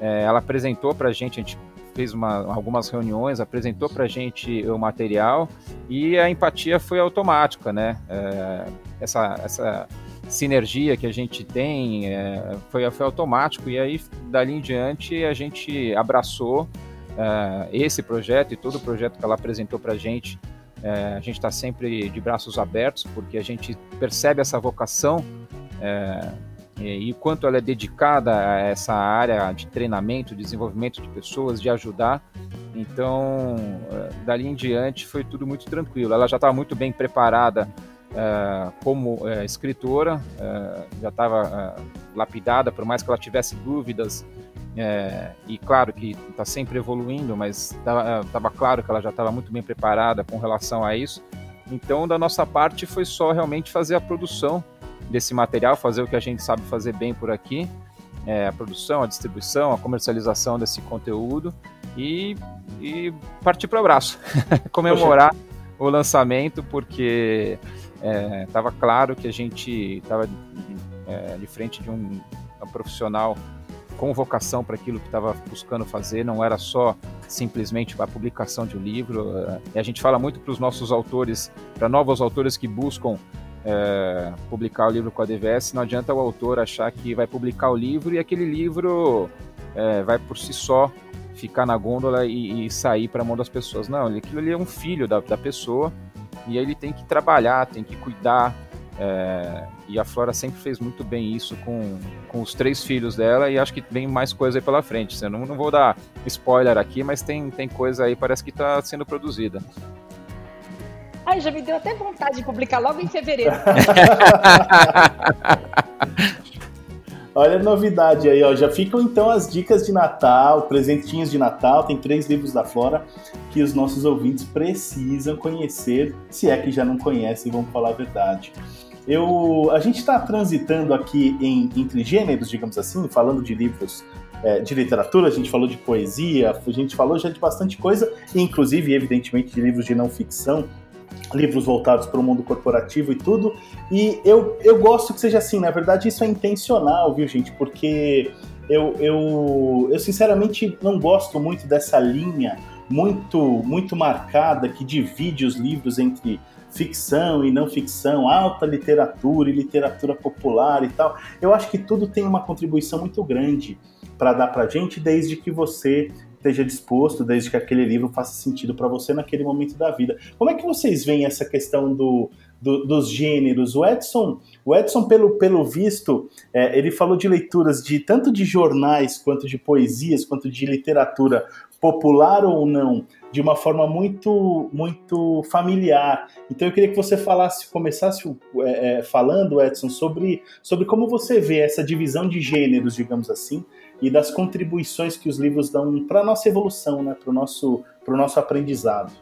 É, ela apresentou para a gente, a gente fez uma, algumas reuniões, apresentou para a gente o material e a empatia foi automática, né? É, essa, essa sinergia que a gente tem é, foi, foi automático e aí dali em diante a gente abraçou é, esse projeto e todo o projeto que ela apresentou para a gente. É, a gente está sempre de braços abertos porque a gente percebe essa vocação é, e, o quanto ela é dedicada a essa área de treinamento, desenvolvimento de pessoas, de ajudar. Então, eh, dali em diante foi tudo muito tranquilo. Ela já estava muito bem preparada uh, como uh, escritora, uh, já estava lapidada, por mais que ela tivesse dúvidas. e claro que está sempre evoluindo, mas estava claro que ela já estava muito bem preparada com relação a isso. Então, da nossa parte, foi só realmente fazer a produção desse material, fazer o que a gente sabe fazer bem por aqui, é, a produção, a distribuição, a comercialização desse conteúdo e, e partir para o abraço, *laughs* comemorar Poxa. o lançamento, porque estava é, claro que a gente estava é, de frente de um, um profissional com vocação para aquilo que estava buscando fazer, não era só simplesmente a publicação de um livro. É, e a gente fala muito para os nossos autores, para novos autores que buscam é, publicar o livro com a DVS, não adianta o autor achar que vai publicar o livro e aquele livro é, vai por si só ficar na gôndola e, e sair para a mão das pessoas. Não, aquilo ali é um filho da, da pessoa e ele tem que trabalhar, tem que cuidar. É, e a Flora sempre fez muito bem isso com, com os três filhos dela e acho que vem mais coisa aí pela frente. Eu não, não vou dar spoiler aqui, mas tem, tem coisa aí, parece que está sendo produzida. Ai, já me deu até vontade de publicar logo em fevereiro. *laughs* Olha a novidade aí, ó. Já ficam então as dicas de Natal, presentinhos de Natal. Tem três livros da Flora que os nossos ouvintes precisam conhecer, se é que já não conhecem, vamos falar a verdade. Eu, a gente está transitando aqui em, entre gêneros, digamos assim, falando de livros é, de literatura, a gente falou de poesia, a gente falou já de bastante coisa, inclusive, evidentemente, de livros de não ficção livros voltados para o mundo corporativo e tudo. E eu, eu gosto que seja assim, na verdade isso é intencional, viu, gente? Porque eu, eu, eu sinceramente não gosto muito dessa linha muito, muito marcada que divide os livros entre ficção e não ficção, alta literatura e literatura popular e tal. Eu acho que tudo tem uma contribuição muito grande para dar para gente, desde que você esteja disposto, desde que aquele livro faça sentido para você naquele momento da vida. Como é que vocês veem essa questão do, do, dos gêneros? O Edson, o Edson pelo, pelo visto, é, ele falou de leituras de tanto de jornais quanto de poesias, quanto de literatura popular ou não, de uma forma muito muito familiar. Então eu queria que você falasse, começasse é, é, falando, Edson, sobre, sobre como você vê essa divisão de gêneros, digamos assim, e das contribuições que os livros dão para a nossa evolução, né? para o nosso, nosso aprendizado.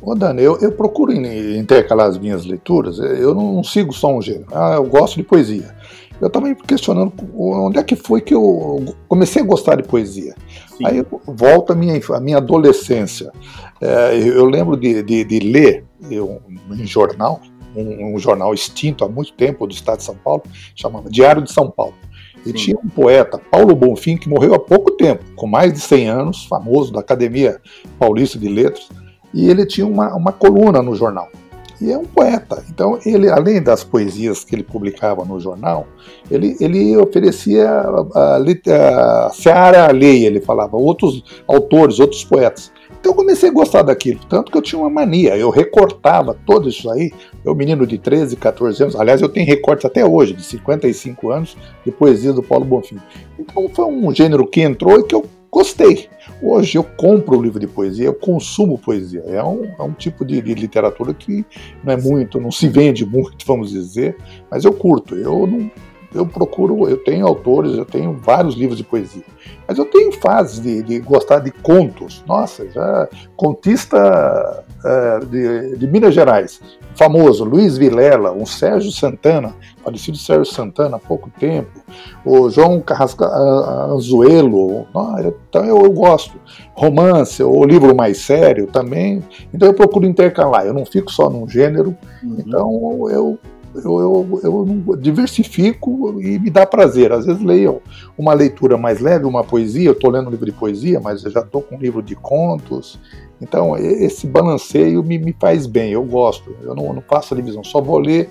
Ô Dani, eu, eu procuro intercalar as minhas leituras, eu não sigo só um gênero. Ah, eu gosto de poesia. eu me questionando onde é que foi que eu comecei a gostar de poesia. Sim. Aí volta a minha, a minha adolescência. É, eu lembro de, de, de ler eu, em jornal, um, um, jornal extinto há muito tempo do estado de São Paulo, chamava Diário de São Paulo. E Sim. tinha um poeta, Paulo Bonfim, que morreu há pouco tempo, com mais de 100 anos, famoso da Academia Paulista de Letras, e ele tinha uma, uma coluna no jornal. E é um poeta. Então, ele, além das poesias que ele publicava no jornal, ele, ele oferecia a, a, a seara alheia, ele falava, outros autores, outros poetas. Então eu comecei a gostar daquilo, tanto que eu tinha uma mania, eu recortava tudo isso aí, eu menino de 13, 14 anos, aliás eu tenho recortes até hoje, de 55 anos, de poesia do Paulo Bonfim. Então foi um gênero que entrou e que eu gostei. Hoje eu compro o livro de poesia, eu consumo poesia. É um, é um tipo de, literatura que não é muito, não se vende muito, *laughs* vamos dizer, mas eu curto. Eu não, eu procuro, eu tenho autores, eu tenho vários livros de poesia. Mas eu tenho fases de, de gostar de contos. Nossa, já contista é, de, de, Minas Gerais, famoso, Luiz Vilela, um Sérgio Santana, falecido Sérgio Santana há pouco tempo, o João Carrasca Anzuelo, então eu, eu gosto. Romance, ou livro mais sério também. Então eu procuro intercalar, eu não fico só num gênero, uhum. então eu eu, eu, eu diversifico e me dá prazer. Às vezes leio uma leitura mais leve, uma poesia, eu estou lendo um livro de poesia, mas já estou com um livro de contos. Então, esse balanceio me, me faz bem, eu gosto. Eu não, não faço a divisão, só vou ler.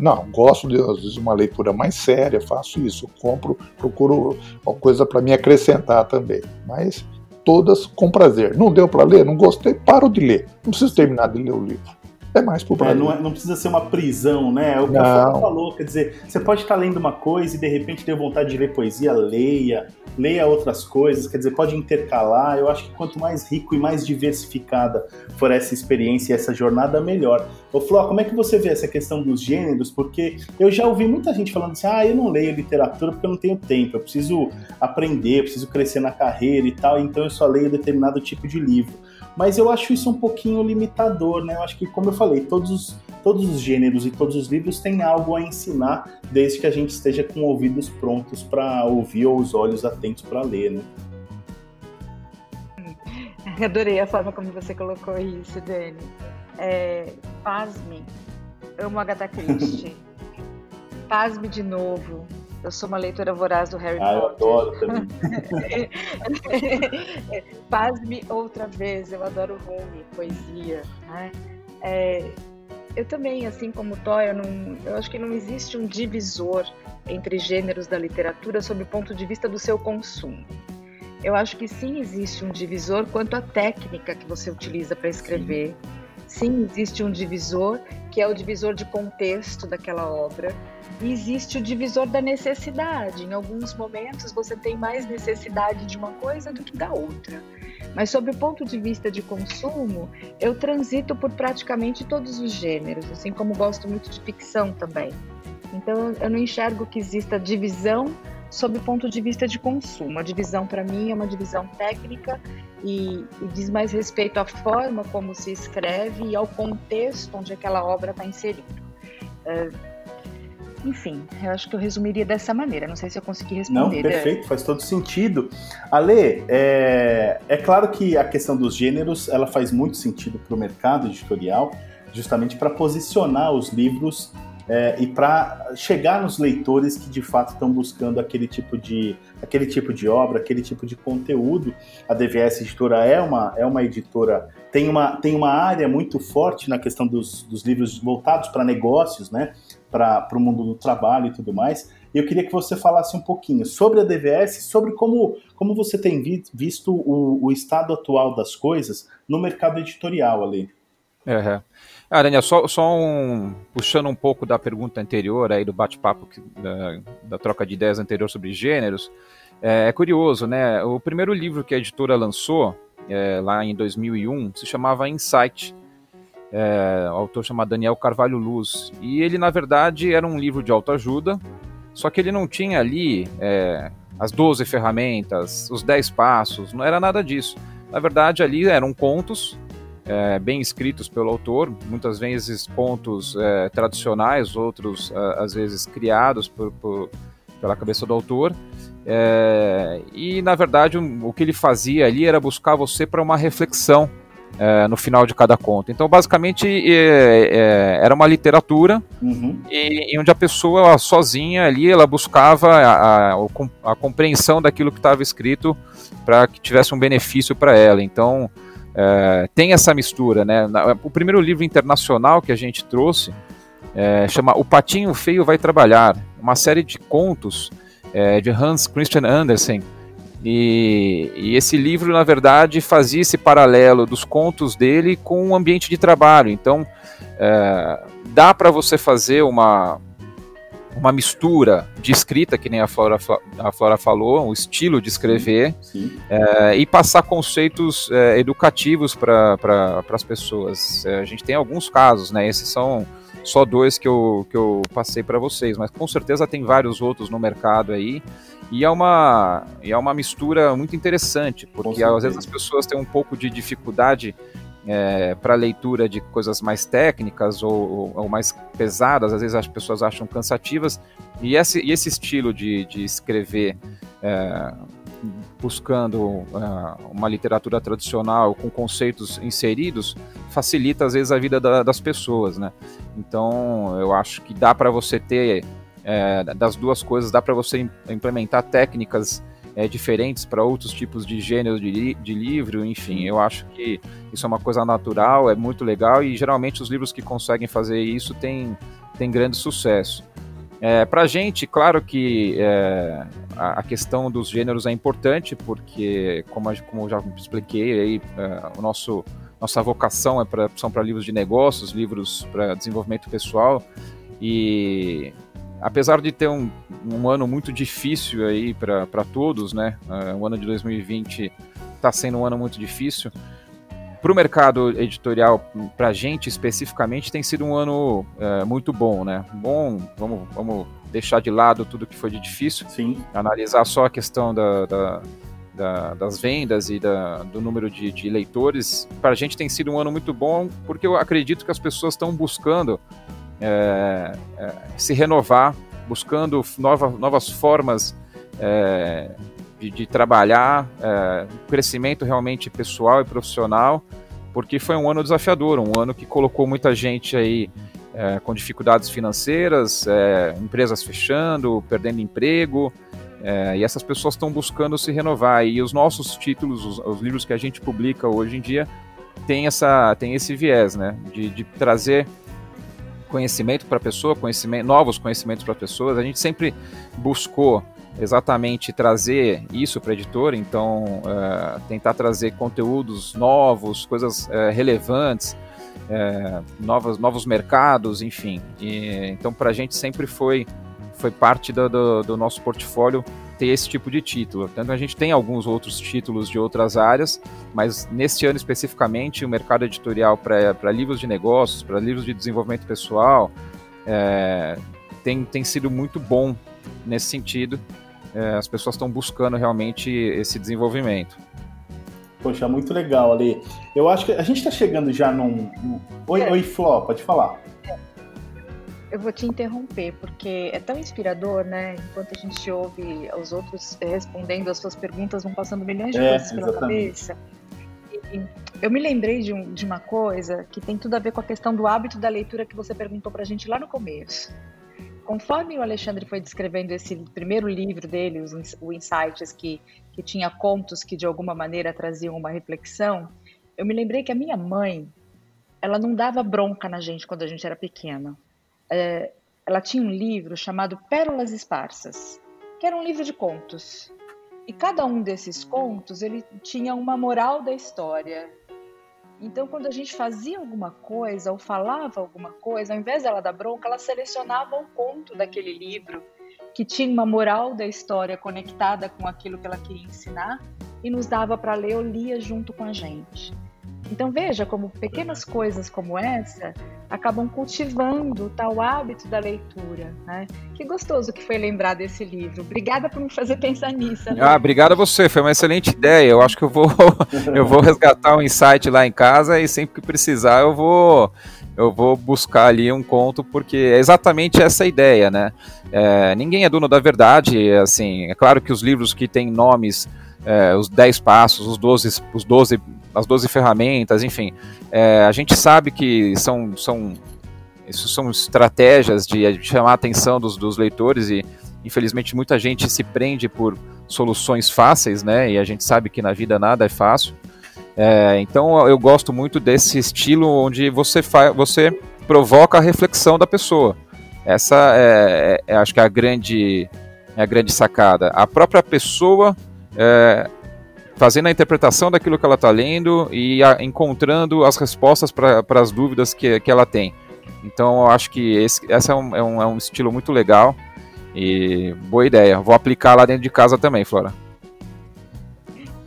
Não, gosto de, vezes, uma leitura mais séria, faço isso. Compro, procuro uma coisa para me acrescentar também. Mas todas com prazer. Não deu para ler? Não gostei? Paro de ler. Não preciso terminar de ler o livro é mais pro É, não, é, não, precisa ser uma prisão, né? É o que a falou, quer dizer, você pode estar lendo uma coisa e de repente ter vontade de ler poesia, leia, leia outras coisas, quer dizer, pode intercalar. Eu acho que quanto mais rico e mais diversificada for essa experiência e essa jornada, melhor. Ô Fló, como é que você vê essa questão dos gêneros? Porque eu já ouvi muita gente falando assim, ah, eu não leio literatura porque eu não tenho tempo, eu preciso aprender, eu preciso crescer na carreira e tal, então eu só leio determinado tipo de livro mas eu acho isso um pouquinho limitador, né? Eu acho que, como eu falei, todos os, todos os gêneros e todos os livros têm algo a ensinar, desde que a gente esteja com ouvidos prontos para ouvir ou os olhos atentos para ler, né? *laughs* Adorei a forma como você colocou isso, Dani. É, pasme, amo Agatha Christie. *laughs* pasme de novo. Eu sou uma leitora voraz do Harry ah, Potter. Eu adoro também. *laughs* Pasme outra vez, eu adoro Rumi, poesia. Né? É, eu também, assim como Toy, eu, não, eu acho que não existe um divisor entre gêneros da literatura sob o ponto de vista do seu consumo. Eu acho que sim existe um divisor quanto à técnica que você utiliza para escrever. Sim. sim, existe um divisor que é o divisor de contexto daquela obra existe o divisor da necessidade. Em alguns momentos você tem mais necessidade de uma coisa do que da outra. Mas sob o ponto de vista de consumo, eu transito por praticamente todos os gêneros, assim como gosto muito de ficção também. Então eu não enxergo que exista divisão sob o ponto de vista de consumo. A divisão para mim é uma divisão técnica e, e, diz mais respeito à forma como se escreve e ao contexto onde aquela obra está inserida. Uh, enfim, eu acho que eu resumiria dessa maneira. Não sei se eu consegui responder. Não, perfeito, faz todo sentido. Ale, é, é claro que a questão dos gêneros ela faz muito sentido para o mercado editorial, justamente para posicionar os livros é, e para chegar nos leitores que de fato estão buscando aquele tipo de aquele tipo de obra, aquele tipo de conteúdo. A DVS Editora é uma, é uma editora tem uma, tem uma área muito forte na questão dos, dos livros voltados para negócios, né? Para o mundo do trabalho e tudo mais. E eu queria que você falasse um pouquinho sobre a DVS, sobre como, como você tem vi, visto o, o, estado atual das coisas no mercado editorial ali. Uhum. Ah, Daniel, só, só um, puxando um pouco da pergunta anterior, aí do bate-papo da, da, troca de ideias anterior sobre gêneros, é, é, curioso, né? O primeiro livro que a editora lançou, é, lá em 2001, se chamava Insight, é, autor chamado Daniel Carvalho Luz. E ele, na verdade, era um livro de autoajuda, só que ele não tinha ali é, as 12 ferramentas, os 10 passos, não era nada disso. Na verdade, ali eram contos é, bem escritos pelo autor, muitas vezes contos é, tradicionais, outros, às vezes, criados por, por pela cabeça do autor. É, e na verdade o que ele fazia ali era buscar você para uma reflexão é, no final de cada conto. Então, basicamente, é, é, era uma literatura uhum. e, e, onde a pessoa sozinha ali ela buscava a, a, a compreensão daquilo que estava escrito para que tivesse um benefício para ela. Então, é, tem essa mistura, né? O primeiro livro internacional que a gente trouxe é, chama O Patinho Feio Vai Trabalhar, uma série de contos é, de Hans Christian Andersen e, e, esse livro, na verdade, fazia esse paralelo dos contos dele com o ambiente de trabalho. Então, é, dá para você fazer uma, uma mistura de escrita, que nem a Flora, a Flora falou, o estilo de escrever, sim, sim. É, e passar conceitos é, educativos para pra, as pessoas. É, a gente tem alguns casos, né? Esses são só dois que eu, que eu passei para vocês, mas com certeza tem vários outros no mercado aí. E é uma, é uma mistura muito interessante, porque às vezes as pessoas têm um pouco de dificuldade é, para leitura de coisas mais técnicas ou, ou, ou, mais pesadas, às vezes as pessoas acham cansativas, e esse, e esse estilo de, de escrever é, buscando é, uma literatura tradicional com conceitos inseridos facilita às vezes a vida da, das pessoas, né? Então eu acho que dá para você ter é, das duas coisas, dá para você implementar técnicas é, diferentes para outros tipos de gênero de, de livro, enfim, eu acho que isso é uma coisa natural, é muito legal e geralmente os livros que conseguem fazer isso têm, têm grande sucesso. É, para a gente, claro que é, a, questão dos gêneros é importante, porque, como, como eu já expliquei, aí, é, o nosso, nossa vocação é pra, são para livros de negócios, livros para desenvolvimento pessoal, e apesar de ter um, um ano muito difícil aí para todos, né? Uh, o ano de 2020 está sendo um ano muito difícil. Para o mercado editorial, para a gente especificamente, tem sido um ano uh, muito bom, né? Bom, vamos, vamos deixar de lado tudo que foi de difícil, Sim. analisar só a questão da, da, da, das vendas e do número de, de leitores. Para a gente tem sido um ano muito bom, porque eu acredito que as pessoas estão buscando é, é, se renovar, buscando nova, novas formas é, de, de, trabalhar, é, crescimento realmente pessoal e profissional, porque foi um ano desafiador, um ano que colocou muita gente aí é, com dificuldades financeiras, é, empresas fechando, perdendo emprego, e essas pessoas estão buscando se renovar. E os nossos títulos, os, os livros que a gente publica hoje em dia, tem, essa, tem esse viés, né? De, de trazer conhecimento para a pessoa, conhecimento, novos conhecimentos para pessoas. A gente sempre buscou exatamente trazer isso para a editora, então uh, tentar trazer conteúdos novos, coisas uh, relevantes, uh, novos, novos mercados, enfim. E, então para a gente sempre foi, foi parte do, do, do nosso portfólio ter esse tipo de título. Tanto a gente tem alguns outros títulos de outras áreas, mas neste ano especificamente o mercado editorial para livros de negócios, para livros de desenvolvimento pessoal, é, tem, tem sido muito bom nesse sentido. É, as pessoas estão buscando realmente esse desenvolvimento. Poxa, muito legal, Ali. Eu acho que a gente está chegando já num. Oi, é. oi, Fló, pode falar. Eu vou te interromper, porque é tão inspirador, né? Enquanto a gente ouve os outros respondendo as suas perguntas, vão passando milhões de é, coisas pela exatamente. cabeça. E eu me lembrei de, um, de, uma coisa que tem tudo a ver com a questão do hábito da leitura que você perguntou pra gente lá no começo. Conforme o Alexandre foi descrevendo esse primeiro livro dele, o Insights, que, que tinha contos que de alguma maneira traziam uma reflexão, eu me lembrei que a minha mãe, ela não dava bronca na gente quando a gente era pequena é, ela tinha um livro chamado Pérolas Esparsas, que era um livro de contos. E cada um desses contos ele tinha uma moral da história. Então, quando a gente fazia alguma coisa ou falava alguma coisa, ao invés dela dar bronca, ela selecionava um conto daquele livro que tinha uma moral da história conectada com aquilo que ela queria ensinar e nos dava para ler ou lia junto com a gente. Então veja como pequenas coisas como essa acabam cultivando tal hábito da leitura. Né? Que gostoso que foi lembrar desse livro. Obrigada por me fazer pensar nisso. Né? Ah, obrigada a você. Foi uma excelente ideia. Eu acho que eu vou *laughs* eu vou resgatar um insight lá em casa e sempre que precisar eu vou eu vou buscar ali um conto, porque é exatamente essa ideia, né? É, ninguém é dono da verdade, assim, é claro que os livros que têm nomes, é, os 10 passos, os 12, os 12, as 12 ferramentas, enfim, é, a gente sabe que são, são, isso são estratégias de, de chamar a atenção dos, dos leitores e, infelizmente, muita gente se prende por soluções fáceis, né? E a gente sabe que na vida nada é fácil. É, então eu gosto muito desse estilo onde você, você provoca a reflexão da pessoa. Essa é, é, é, acho que é a grande, é a grande sacada. A própria pessoa é, fazendo a interpretação daquilo que ela está lendo e a, encontrando as respostas para as dúvidas que, que ela tem. Então eu acho que esse essa é um, é, um, é um estilo muito legal e boa ideia. Vou aplicar lá dentro de casa também, Flora.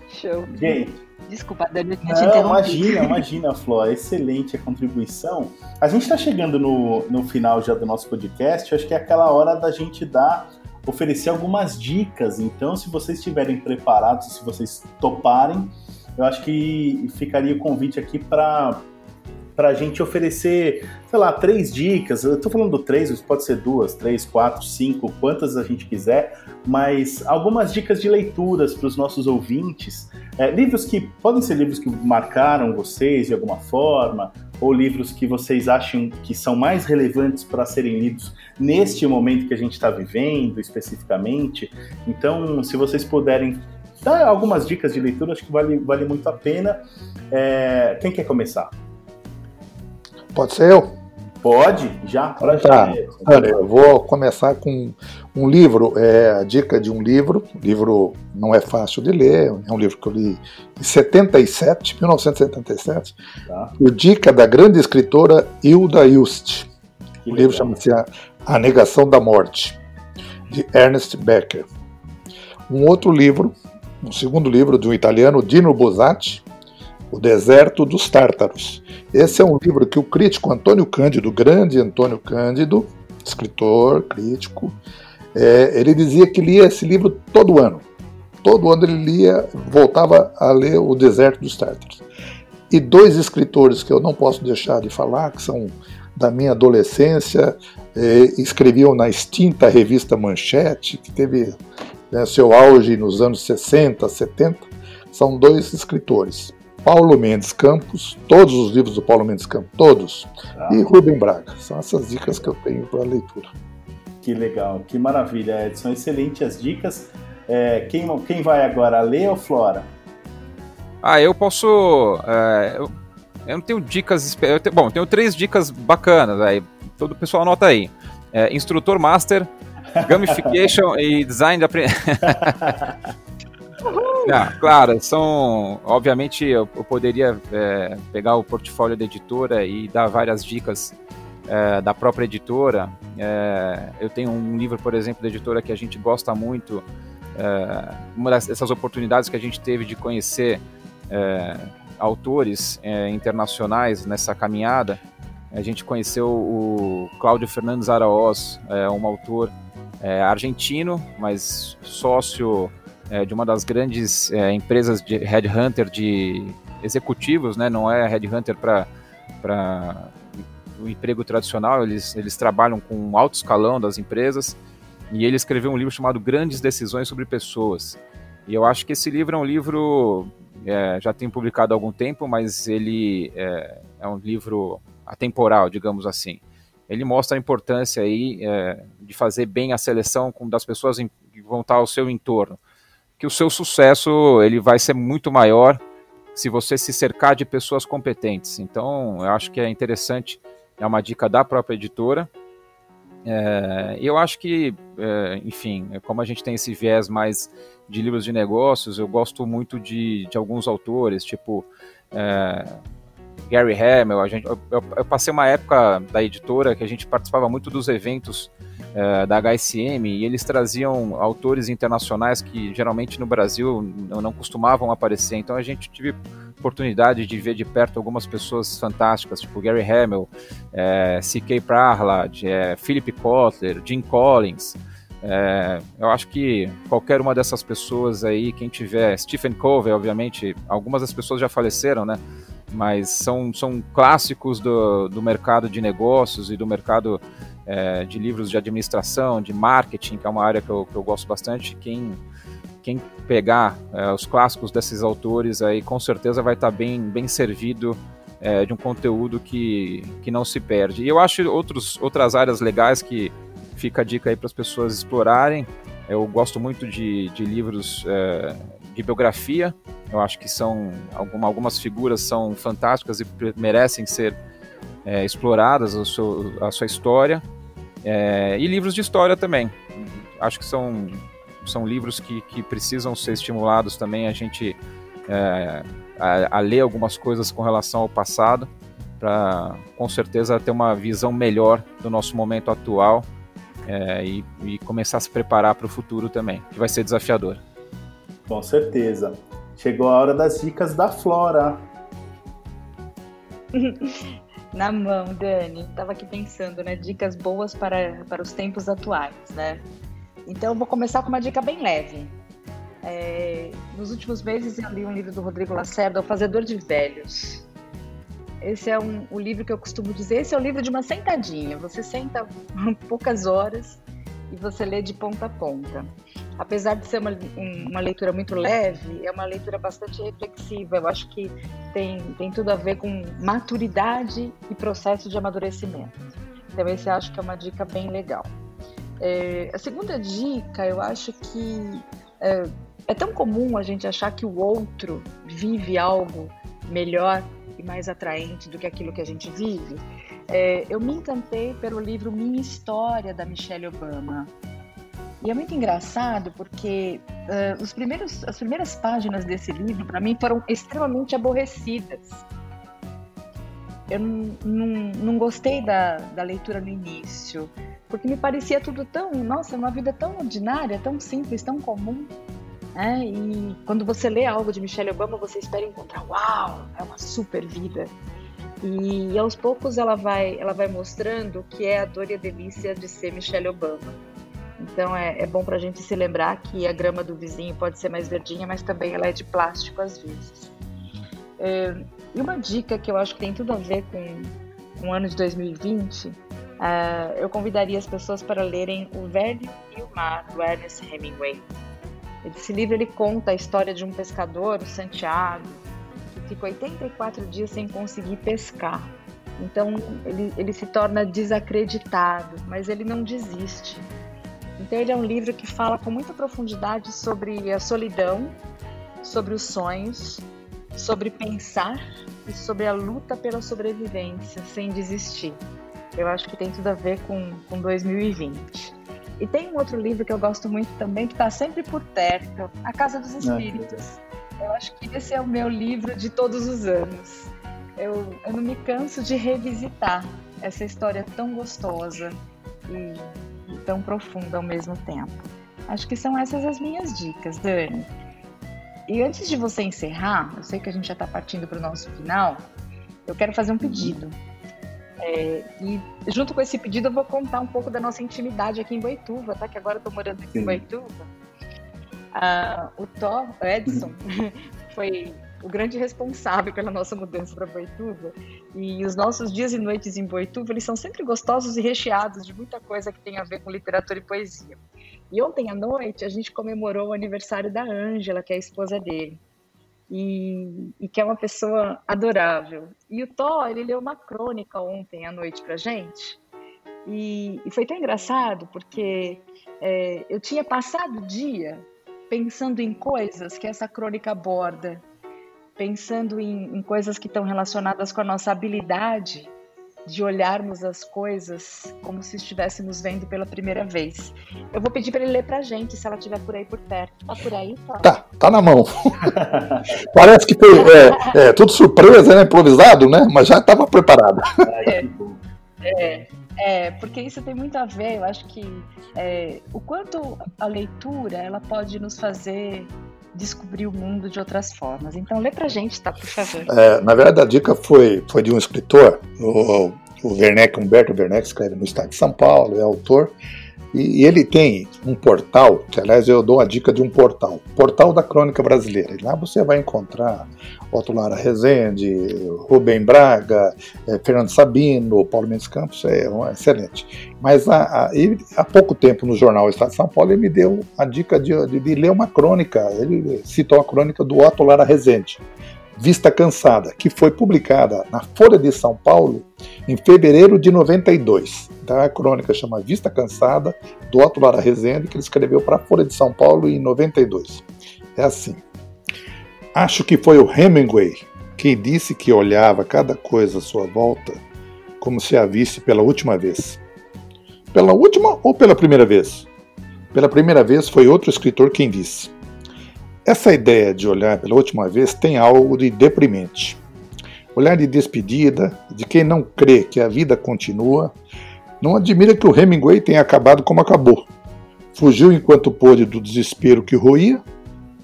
Show. Gente, Desculpa, Dani, Não, imagina, *laughs* imagina, Flor, excelente a contribuição. A gente está chegando no, no final já do nosso podcast, acho que é aquela hora da gente dar, oferecer algumas dicas. Então, se vocês estiverem preparados, se vocês toparem, eu acho que ficaria o convite aqui para para a gente oferecer, sei lá, três dicas. Eu estou falando três, pode ser duas, três, quatro, cinco, quantas a gente quiser, mas algumas dicas de leituras para os nossos ouvintes. É, livros que podem ser livros que marcaram vocês de alguma forma, ou livros que vocês acham que são mais relevantes para serem lidos neste momento que a gente está vivendo especificamente. Então, se vocês puderem dar algumas dicas de leitura, acho que vale, vale muito a pena. É, quem quer começar? Pode ser eu? Pode, já. Tá. Olha, eu vou começar com um livro, é a dica de um livro. O livro não é fácil de ler, é um livro que eu li em 77, 1977, tá. por dica da grande escritora Hilda Just. o livro chama-se a, a Negação da Morte, de Ernest Becker. Um outro livro, um segundo livro de um italiano, Dino Buzzati, O Deserto dos Tártaros. Esse é um livro que o crítico Antônio Cândido, grande Antônio Cândido, escritor, crítico, é, ele dizia que lia esse livro todo ano. Todo ano ele lia, voltava a ler O Deserto dos Tártaros. E dois escritores que eu não posso deixar de falar, que são da minha adolescência, é, escreviam na extinta revista Manchete, que teve né, seu auge nos anos 60, 70, são dois escritores. Paulo Mendes Campos, todos os livros do Paulo Mendes Campos, todos, ah. e Rubem Braga. São essas dicas que eu tenho para a leitura. Que legal, que maravilha, Edson. Excelentes as dicas. É, quem, quem vai agora, Lê ou Flora? Ah, eu posso. É, eu, eu, não tenho dicas. Eu tenho, bom, eu tenho três dicas bacanas. Aí, todo o pessoal anota aí: é, Instrutor Master, *laughs* Gamification e Design de Aprendizagem. *laughs* Ah, claro, são. Obviamente, eu, eu poderia é, pegar o portfólio da editora e dar várias dicas é, da própria editora. É, eu tenho um livro, por exemplo, da editora que a gente gosta muito. É, uma dessas oportunidades que a gente teve de conhecer é, autores é, internacionais nessa caminhada. A gente conheceu o Cláudio Fernandes Araoz, um autor argentino, mas sócio é, de uma das grandes é, empresas de headhunter de executivos, né? Não é headhunter para o emprego tradicional, eles, eles trabalham com alto escalão das empresas. E ele escreveu um livro chamado Grandes Decisões sobre Pessoas. E eu acho que esse livro é um livro é, já tem publicado há algum tempo, mas ele é, é, um livro atemporal, digamos assim. Ele mostra a importância aí é, de fazer bem a seleção das pessoas que vão estar ao seu entorno que o seu sucesso ele vai ser muito maior se você se cercar de pessoas competentes. Então, eu acho que é interessante, é uma dica da própria editora. É, eu acho que, é, enfim, como a gente tem esse viés mais de livros de negócios, eu gosto muito de, de alguns autores, tipo é, Gary Hamel. A gente, eu, eu, passei uma época da editora que a gente participava muito dos eventos é, da HSM e eles traziam autores internacionais que geralmente no Brasil não, não costumavam aparecer. Então a gente tive oportunidade de ver de perto algumas pessoas fantásticas, tipo Gary Hamel, é, C.K. Prahlad, é, Philip Kotler, Jim Collins. É, eu acho que qualquer uma dessas pessoas aí, quem tiver, Stephen Covey, obviamente, algumas das pessoas já faleceram, né? mas são, são clássicos do, do mercado de negócios e do mercado é, de livros de administração, de marketing, que é uma área que eu, que eu gosto bastante. Quem, quem pegar é, os clássicos desses autores aí com certeza vai estar bem, bem servido é, de um conteúdo que, que não se perde. E eu acho outros, outras áreas legais que fica a dica aí para as pessoas explorarem. Eu gosto muito de, de livros é, de biografia. Eu acho que são alguma, algumas figuras são fantásticas e merecem ser é, exploradas a, seu, a, sua história. É, e livros de história também. Acho que são, são livros que, que precisam ser estimulados também. A gente é, a, a ler algumas coisas com relação ao passado, para com certeza ter uma visão melhor do nosso momento atual é, e, e, começar a se preparar para o futuro também, que vai ser desafiador. Com certeza. Chegou a hora das dicas da Flora. *laughs* Na mão, Dani. Tava aqui pensando, né? Dicas boas para, para os tempos atuais, né? Então, eu vou começar com uma dica bem leve. É, nos últimos meses eu li um livro do Rodrigo Lacerda, O Fazedor de Velhos. Esse é um, o livro que eu costumo dizer, esse é o livro de uma sentadinha. Você senta *laughs* poucas horas e você lê de ponta a ponta. Apesar de ser uma, uma leitura muito leve, é uma leitura bastante reflexiva. Eu acho que tem, tem tudo a ver com maturidade e processo de amadurecimento. Então, esse acho que é uma dica bem legal. É, a segunda dica, eu acho que é, é tão comum a gente achar que o outro vive algo melhor e mais atraente do que aquilo que a gente vive. É, eu me encantei pelo livro Minha História, da Michelle Obama. E é muito engraçado porque uh, os primeiros, as primeiras páginas desse livro, para mim, foram extremamente aborrecidas. Eu não, não, não gostei da, da leitura no início, porque me parecia tudo tão, nossa, uma vida tão ordinária, tão simples, tão comum. Né? E quando você lê algo de Michelle Obama, você espera encontrar, uau, é uma super vida. E, e aos poucos ela vai, ela vai mostrando o que é a dor e a delícia de ser Michelle Obama. Então é, é bom para a gente se lembrar que a grama do vizinho pode ser mais verdinha, mas também ela é de plástico às vezes. É, e uma dica que eu acho que tem tudo a ver com, com o ano de 2020, uh, é, eu convidaria as pessoas para lerem O Velho e o Mar, do Ernest Hemingway. Esse livro ele conta a história de um pescador, o Santiago, que fica 84 dias sem conseguir pescar. Então ele, ele se torna desacreditado, mas ele não desiste. Então ele é um livro que fala com muita profundidade sobre a solidão, sobre os sonhos, sobre pensar e sobre a luta pela sobrevivência sem desistir. Eu acho que tem tudo a ver com, com 2020. E tem um outro livro que eu gosto muito também, que está sempre por perto, A Casa dos Espíritos. Eu acho que esse é o meu livro de todos os anos. Eu, eu não me canso de revisitar essa história tão gostosa e, e tão profunda ao mesmo tempo. Acho que são essas as minhas dicas, Dani. E antes de você encerrar, eu sei que a gente já está partindo para o nosso final, eu quero fazer um pedido. É, e junto com esse pedido eu vou contar um pouco da nossa intimidade aqui em Boituva, tá? Que agora eu tô morando aqui Sim. em Boituva. Ah, o Thor, o Edson, *laughs* foi o grande responsável pela nossa mudança para Boituva. E os nossos dias e noites em Boituva, eles são sempre gostosos e recheados de muita coisa que tem a ver com literatura e poesia. E ontem à noite a gente comemorou o aniversário da Ângela, que é a esposa dele e, e, que é uma pessoa adorável. E o Thor, ele leu uma crônica ontem à noite pra gente, e, e foi tão engraçado, porque é, eu tinha passado o dia pensando em coisas que essa crônica aborda, pensando em, em coisas que estão relacionadas com a nossa habilidade de olharmos as coisas como se estivéssemos vendo pela primeira vez. Eu vou pedir para ele ler para a gente, se ela estiver por aí por perto. Tá por aí? Tá, tá, tá na mão. *laughs* Parece que foi é, é, tudo surpresa, né? Improvisado, né? Mas já estava preparado. É, é, é, porque isso tem muito a ver, eu acho que é, o quanto a leitura ela pode nos fazer descobrir o mundo de outras formas. Então, lê pra gente, tá, por favor. É, na verdade, a dica foi, foi de um escritor, o, o Werneck, Humberto Werneck, escreve no Estado de São Paulo, é autor. E, ele tem um portal, que aliás eu dou a dica de um portal, Portal da Crônica Brasileira. E lá você vai encontrar Otto Lara Rezende, Rubem Braga, é, Fernando Sabino, Paulo Mendes Campos, é um, excelente. Mas há, há, ele, há pouco tempo no jornal Estado de São Paulo ele me deu a dica de, de, de ler uma crônica, ele citou a crônica do Otto Lara Rezende. Vista Cansada, que foi publicada na Folha de São Paulo em fevereiro de 92. Então a crônica chama Vista Cansada, do Otto Lara Rezende, que ele escreveu para a Folha de São Paulo em 92. É assim. Acho que foi o Hemingway quem disse que olhava cada coisa à sua volta como se a visse pela última vez. Pela última ou pela primeira vez? Pela primeira vez foi outro escritor quem disse. Essa ideia de olhar pela última vez tem algo de deprimente. Olhar de despedida, de quem não crê que a vida continua. Não admira que o Hemingway tenha acabado como acabou. Fugiu enquanto pôde do desespero que roía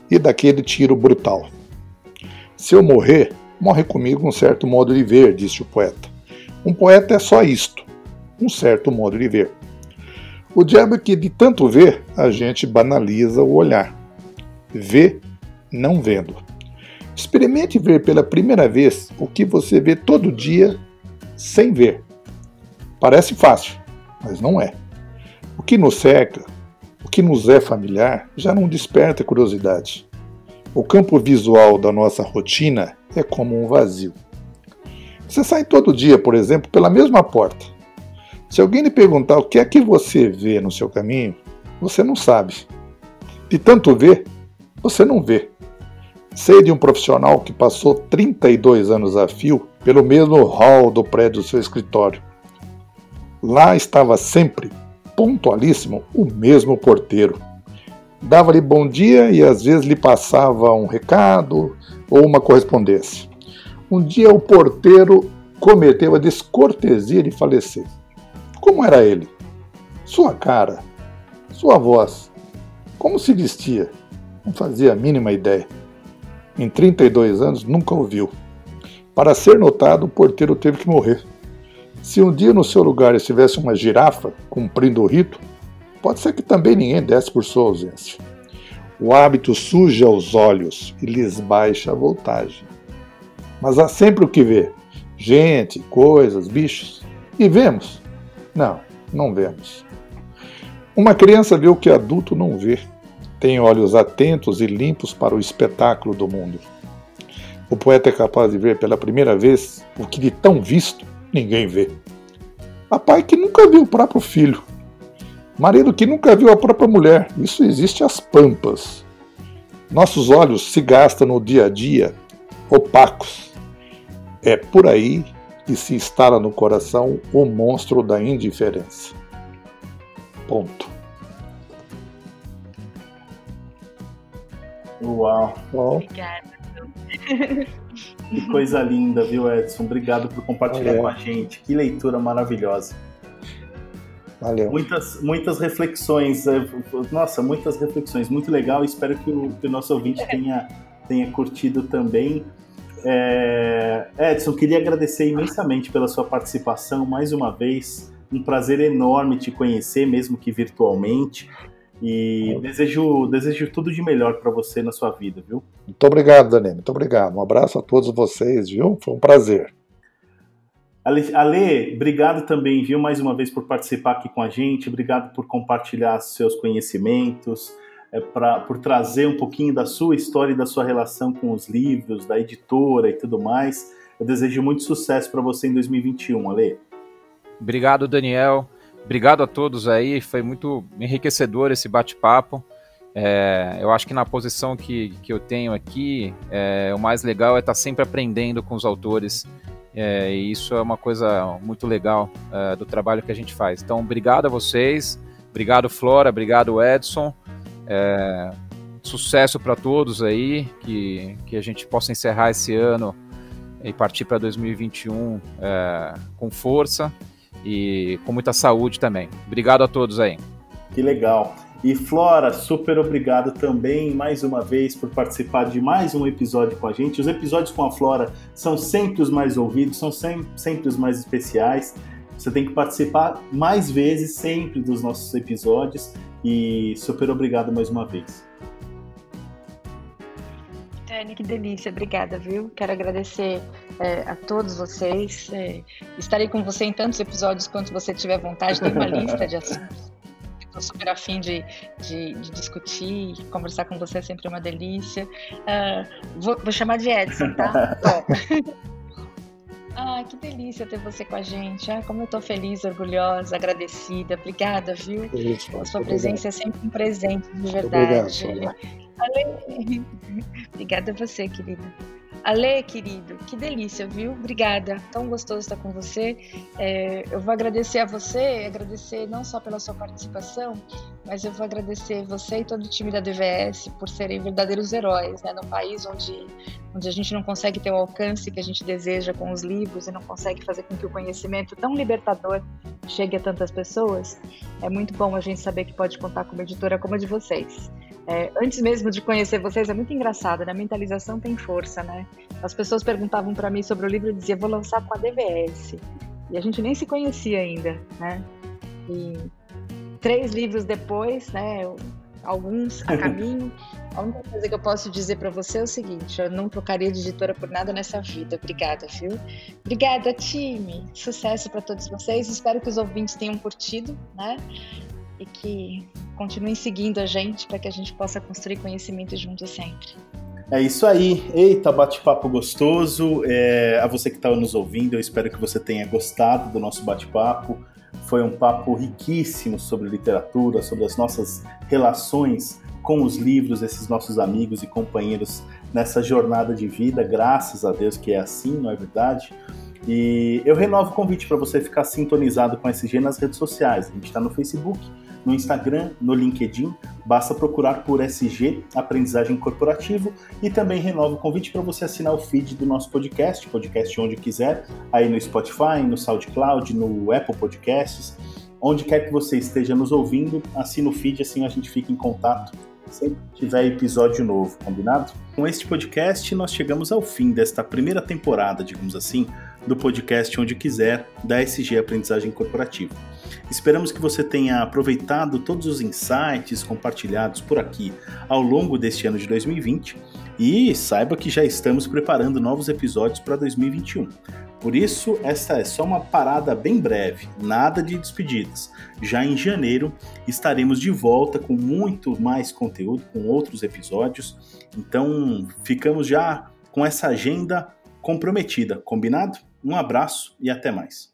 e daquele tiro brutal. Se eu morrer, morre comigo um certo modo de ver, disse o poeta. Um poeta é só isto, um certo modo de ver. O diabo é que de tanto ver, a gente banaliza o olhar vê não vendo. Experimente ver pela primeira vez o que você vê todo dia sem ver. Parece fácil, mas não é. O que nos cerca, o que nos é familiar, já não desperta curiosidade. O campo visual da nossa rotina é como um vazio. Você sai todo dia, por exemplo, pela mesma porta. Se alguém lhe perguntar o que é que você vê no seu caminho, você não sabe. De tanto ver, você não vê. Sei de um profissional que passou 32 anos a fio pelo mesmo hall do prédio do seu escritório. Lá estava sempre, pontualíssimo, o mesmo porteiro. Dava-lhe bom dia e às vezes lhe passava um recado ou uma correspondência. Um dia o porteiro cometeu a descortesia de falecer. Como era ele? Sua cara, sua voz, como se vestia? Não fazia a mínima ideia. Em 32 anos nunca ouviu. Para ser notado, o porteiro teve que morrer. Se um dia no seu lugar estivesse uma girafa cumprindo o rito, pode ser que também ninguém desse por sua ausência. O hábito suja os olhos e lhes baixa a voltagem. Mas há sempre o que ver: gente, coisas, bichos. E vemos? Não, não vemos. Uma criança vê o que adulto não vê tem olhos atentos e limpos para o espetáculo do mundo. O poeta é capaz de ver pela primeira vez o que de tão visto ninguém vê. Há pai que nunca viu o próprio filho. Marido que nunca viu a própria mulher. Isso existe às pampas. Nossos olhos se gastam no dia a dia opacos. É por aí que se instala no coração o monstro da indiferença. Ponto. Uau. Uau. Obrigada. Que coisa linda, viu, Edson? Obrigado por compartilhar Valeu. com a gente. Que leitura maravilhosa. Valeu. Muitas, muitas reflexões. É, nossa, muitas reflexões. Muito legal. Espero que o, que o nosso ouvinte *laughs* tenha, tenha curtido também. É, Edson, queria agradecer imensamente pela sua participação mais uma vez. Um prazer enorme te conhecer, mesmo que virtualmente. E desejo, desejo tudo de melhor para você na sua vida, viu? Muito obrigado, Dani. Muito obrigado. Um abraço a todos vocês, viu? Foi um prazer. Ale, Ale, obrigado também, viu, mais uma vez por participar aqui com a gente. Obrigado por compartilhar seus conhecimentos, é, pra, por trazer um pouquinho da sua história e da sua relação com os livros, da editora e tudo mais. Eu desejo muito sucesso para você em 2021, Ale. Obrigado, Daniel. Obrigado a todos aí, foi muito enriquecedor esse bate-papo. É, eu acho que na posição que, que eu tenho aqui, é, o mais legal é estar sempre aprendendo com os autores. É, e isso é uma coisa muito legal é, do trabalho que a gente faz. Então, obrigado a vocês, obrigado Flora, obrigado Edson. É, sucesso para todos aí, que, que a gente possa encerrar esse ano e partir para 2021 é, com força e com muita saúde também. Obrigado a todos aí. Que legal. E Flora, super obrigado também mais uma vez por participar de mais um episódio com a gente. Os episódios com a Flora são sempre os mais ouvidos, são sempre, sempre os mais especiais. Você tem que participar mais vezes sempre dos nossos episódios e super obrigado mais uma vez. Dani, que delícia, obrigada, viu? Quero agradecer é, a todos vocês. É, estarei com você em tantos episódios quanto você tiver vontade. Tem uma lista de assuntos. Estou super afim de, de, de, discutir, conversar com você é sempre uma delícia. Uh, vou, vou, chamar de Edson, tá? *laughs* *laughs* Ah, que delícia ter você com a gente. Ah, como eu tô feliz, orgulhosa, agradecida. Obrigada, viu? Isso, a sua presença é sempre um presente, de verdade. Obrigado, *laughs* Ale... Obrigada a você, querida. Ale, querido, que delícia, viu? Obrigada. Tão gostoso estar com você. É, eu vou agradecer a você, agradecer não só pela sua participação, mas eu vou agradecer você e todo o time da DVS por serem verdadeiros heróis, né? Num país onde, onde a gente não consegue ter o alcance que a gente deseja com os livros e não consegue fazer com que o conhecimento tão libertador chegue a tantas pessoas. É muito bom a gente saber que pode contar com uma editora como a de vocês. É, antes mesmo de conhecer vocês, é muito engraçado, né? A mentalização tem força, né? As pessoas perguntavam para mim sobre o livro e diziam, vou lançar com a DVS. E a gente nem se conhecia ainda, né? E três livros depois, né? Alguns a caminho. *laughs* A única coisa que eu posso dizer para você é o seguinte: eu não trocaria de editora por nada nessa vida. Obrigada, viu? Obrigada, time. Sucesso para todos vocês. Espero que os ouvintes tenham curtido, né? E que continuem seguindo a gente para que a gente possa construir conhecimento juntos sempre. É isso aí. Eita, bate-papo gostoso. É, a você que estava nos ouvindo, eu espero que você tenha gostado do nosso bate-papo. Foi um papo riquíssimo sobre literatura, sobre as nossas relações com os livros, esses nossos amigos e companheiros nessa jornada de vida. Graças a Deus que é assim, não é verdade? E eu renovo o convite para você ficar sintonizado com a SG nas redes sociais. A gente está no Facebook, no Instagram, no LinkedIn, basta procurar por SG Aprendizagem Corporativo e também renovo o convite para você assinar o feed do nosso podcast, podcast onde quiser, aí no Spotify, no SoundCloud, no Apple Podcasts, onde quer que você esteja nos ouvindo, assina o feed, assim a gente fica em contato sempre tiver episódio novo, combinado? Com este podcast, nós chegamos ao fim desta primeira temporada, digamos assim, do podcast Onde Quiser, da SG Aprendizagem Corporativa. Esperamos que você tenha aproveitado todos os insights compartilhados por aqui ao longo deste ano de 2020 e saiba que já estamos preparando novos episódios para 2021. Por isso, esta é só uma parada bem breve, nada de despedidas. Já em janeiro estaremos de volta com muito mais conteúdo, com outros episódios. Então, ficamos já com essa agenda comprometida, combinado? Um abraço e até mais.